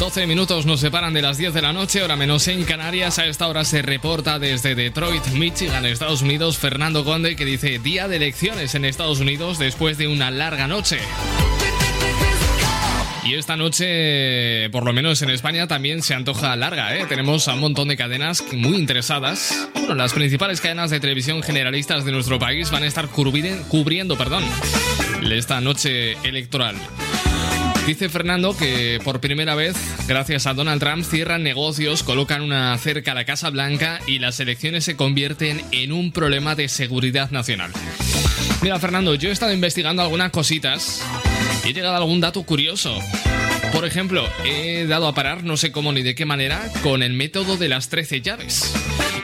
12 minutos nos separan de las 10 de la noche, hora menos en Canarias. A esta hora se reporta desde Detroit, Michigan, Estados Unidos, Fernando Conde, que dice día de elecciones en Estados Unidos después de una larga noche. Esta noche, por lo menos en España, también se antoja larga, ¿eh? Tenemos a un montón de cadenas muy interesadas. Bueno, las principales cadenas de televisión generalistas de nuestro país van a estar cubriendo, perdón, esta noche electoral. Dice Fernando que por primera vez, gracias a Donald Trump, cierran negocios, colocan una cerca a la Casa Blanca y las elecciones se convierten en un problema de seguridad nacional. Mira, Fernando, yo he estado investigando algunas cositas he llegado a algún dato curioso. Por ejemplo, he dado a parar, no sé cómo ni de qué manera, con el método de las 13 llaves.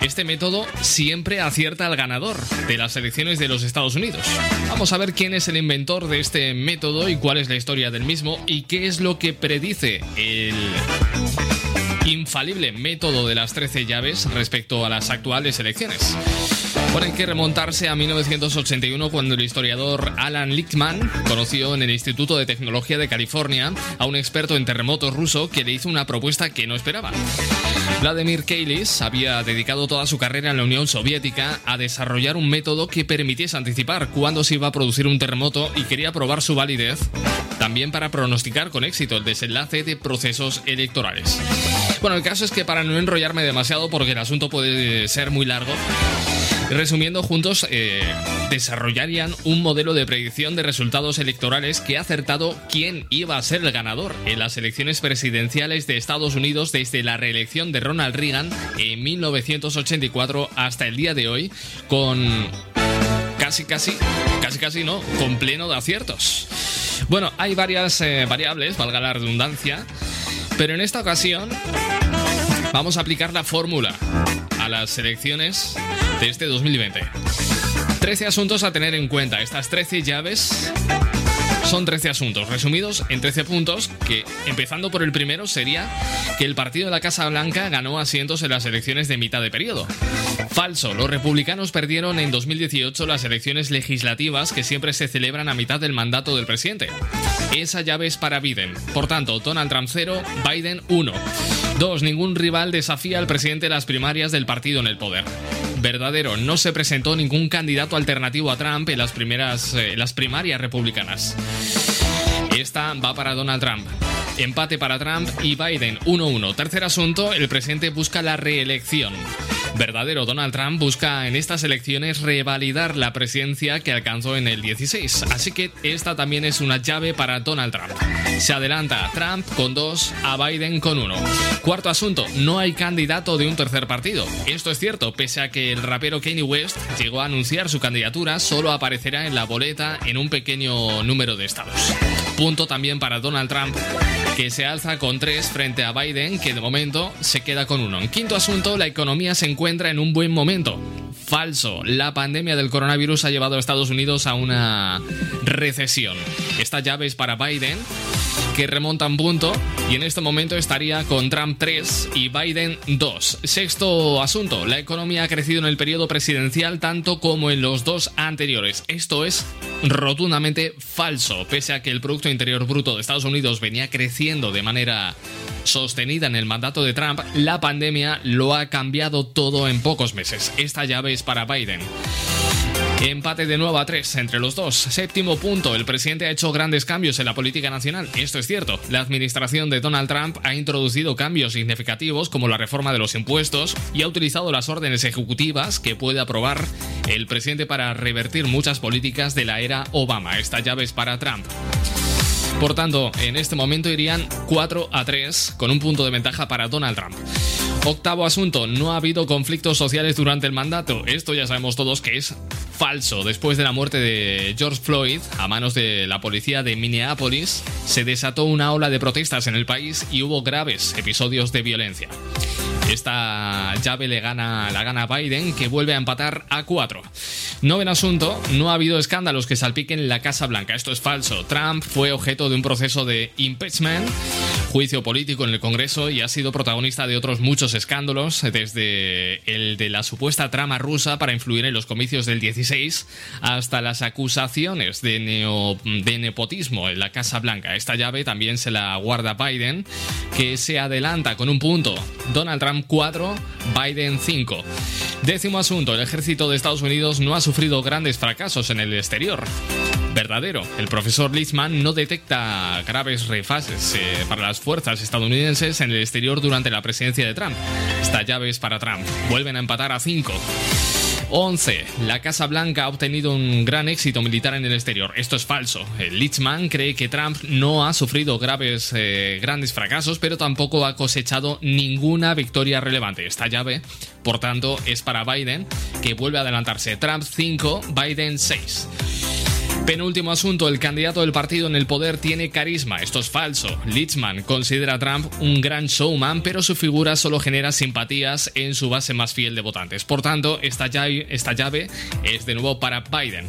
Este método siempre acierta al ganador de las elecciones de los Estados Unidos. Vamos a ver quién es el inventor de este método y cuál es la historia del mismo y qué es lo que predice el infalible método de las 13 llaves respecto a las actuales elecciones. Bueno, hay que remontarse a 1981 cuando el historiador Alan Lichtman conoció en el Instituto de Tecnología de California a un experto en terremotos ruso que le hizo una propuesta que no esperaba. Vladimir Keilis había dedicado toda su carrera en la Unión Soviética a desarrollar un método que permitiese anticipar cuándo se iba a producir un terremoto y quería probar su validez también para pronosticar con éxito el desenlace de procesos electorales. Bueno, el caso es que para no enrollarme demasiado, porque el asunto puede ser muy largo, resumiendo, juntos eh, desarrollarían un modelo de predicción de resultados electorales que ha acertado quién iba a ser el ganador en las elecciones presidenciales de Estados Unidos desde la reelección de Ronald Reagan en 1984 hasta el día de hoy, con casi, casi, casi, casi no, con pleno de aciertos. Bueno, hay varias eh, variables, valga la redundancia, pero en esta ocasión vamos a aplicar la fórmula a las elecciones de este 2020. 13 asuntos a tener en cuenta. Estas 13 llaves son 13 asuntos resumidos en 13 puntos que, empezando por el primero, sería que el partido de la Casa Blanca ganó asientos en las elecciones de mitad de periodo. Falso, los republicanos perdieron en 2018 las elecciones legislativas que siempre se celebran a mitad del mandato del presidente. Esa llave es para Biden. Por tanto, Donald Trump 0, Biden 1. 2. Ningún rival desafía al presidente en las primarias del partido en el poder. Verdadero, no se presentó ningún candidato alternativo a Trump en las primeras eh, las primarias republicanas. Esta va para Donald Trump. Empate para Trump y Biden 1-1. Tercer asunto, el presidente busca la reelección. Verdadero Donald Trump busca en estas elecciones revalidar la presidencia que alcanzó en el 16. Así que esta también es una llave para Donald Trump. Se adelanta Trump con 2 a Biden con 1. Cuarto asunto, no hay candidato de un tercer partido. Esto es cierto, pese a que el rapero Kanye West llegó a anunciar su candidatura, solo aparecerá en la boleta en un pequeño número de estados. Punto también para Donald Trump, que se alza con 3 frente a Biden, que de momento se queda con 1. En quinto asunto, la economía se encuentra en un buen momento. Falso. La pandemia del coronavirus ha llevado a Estados Unidos a una recesión. Esta llave es para Biden, que remonta un punto y en este momento estaría con Trump 3 y Biden 2. Sexto asunto, la economía ha crecido en el periodo presidencial tanto como en los dos anteriores. Esto es rotundamente falso, pese a que el Producto Interior Bruto de Estados Unidos venía creciendo de manera sostenida en el mandato de Trump, la pandemia lo ha cambiado todo en pocos meses. Esta llave es para Biden. Empate de nuevo a tres entre los dos. Séptimo punto, el presidente ha hecho grandes cambios en la política nacional. Esto es cierto. La administración de Donald Trump ha introducido cambios significativos como la reforma de los impuestos y ha utilizado las órdenes ejecutivas que puede aprobar el presidente para revertir muchas políticas de la era Obama. Esta llave es para Trump. Por tanto, en este momento irían 4 a 3 con un punto de ventaja para Donald Trump. Octavo asunto, no ha habido conflictos sociales durante el mandato. Esto ya sabemos todos que es falso. Después de la muerte de George Floyd a manos de la policía de Minneapolis, se desató una ola de protestas en el país y hubo graves episodios de violencia. Esta llave le gana, la gana Biden, que vuelve a empatar a 4. Noveno asunto, no ha habido escándalos que salpiquen la Casa Blanca. Esto es falso. Trump fue objeto de un proceso de impeachment, juicio político en el Congreso y ha sido protagonista de otros muchos escándalos, desde el de la supuesta trama rusa para influir en los comicios del 16 hasta las acusaciones de, neo- de nepotismo en la Casa Blanca. Esta llave también se la guarda Biden, que se adelanta con un punto. Donald Trump 4, Biden 5. Décimo asunto, el ejército de Estados Unidos no ha sufrido grandes fracasos en el exterior. Verdadero, el profesor Litzman no detecta graves refases eh, para las fuerzas estadounidenses en el exterior durante la presidencia de Trump. Esta llave es para Trump. Vuelven a empatar a 5. 11. La Casa Blanca ha obtenido un gran éxito militar en el exterior. Esto es falso. El Litzman cree que Trump no ha sufrido graves, eh, grandes fracasos, pero tampoco ha cosechado ninguna victoria relevante. Esta llave, por tanto, es para Biden, que vuelve a adelantarse. Trump 5, Biden 6. Penúltimo asunto, el candidato del partido en el poder tiene carisma. Esto es falso. Litzman considera a Trump un gran showman, pero su figura solo genera simpatías en su base más fiel de votantes. Por tanto, esta llave, es de nuevo para Biden.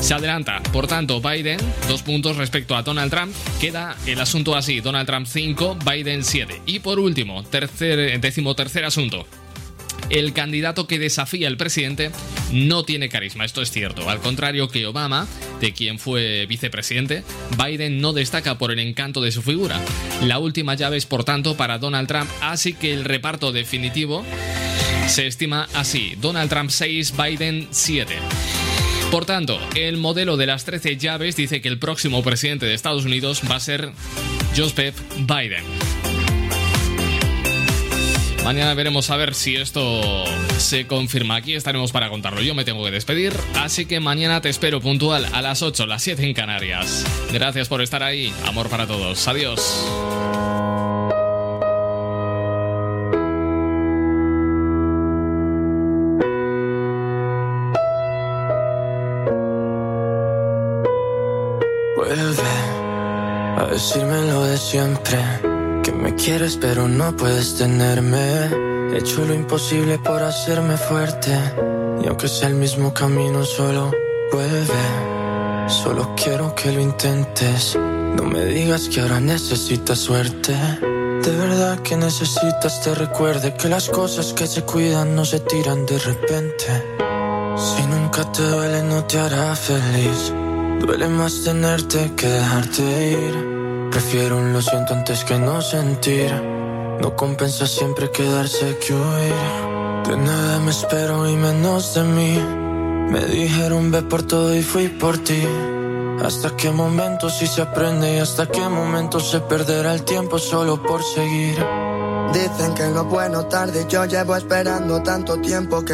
Se adelanta, por tanto, Biden, dos puntos respecto a Donald Trump. Queda el asunto así: Donald Trump 5, Biden 7. Y por último, tercer, décimo tercer asunto. El candidato que desafía al presidente no tiene carisma, esto es cierto. Al contrario que Obama, de quien fue vicepresidente, Biden no destaca por el encanto de su figura. La última llave es por tanto para Donald Trump, así que el reparto definitivo se estima así. Donald Trump 6, Biden 7. Por tanto, el modelo de las 13 llaves dice que el próximo presidente de Estados Unidos va a ser Joseph Biden. Mañana veremos a ver si esto se confirma. Aquí estaremos para contarlo. Yo me tengo que despedir, así que mañana te espero puntual a las 8, las 7 en Canarias. Gracias por estar ahí. Amor para todos. Adiós. Vuelve a decirme lo de siempre. Que me quieres pero no puedes tenerme. He hecho lo imposible por hacerme fuerte. Y aunque sea el mismo camino, solo vuelve. Solo quiero que lo intentes. No me digas que ahora necesitas suerte. De verdad que necesitas te recuerde que las cosas que se cuidan no se tiran de repente. Si nunca te duele no te hará feliz. Duele más tenerte que dejarte ir. Prefiero un lo siento antes que no sentir. No compensa siempre quedarse que huir. De nada me espero y menos de mí. Me dijeron ve por todo y fui por ti. Hasta qué momento si se aprende y hasta qué momento se perderá el tiempo solo por seguir. Dicen que lo bueno tarde, yo llevo esperando tanto tiempo que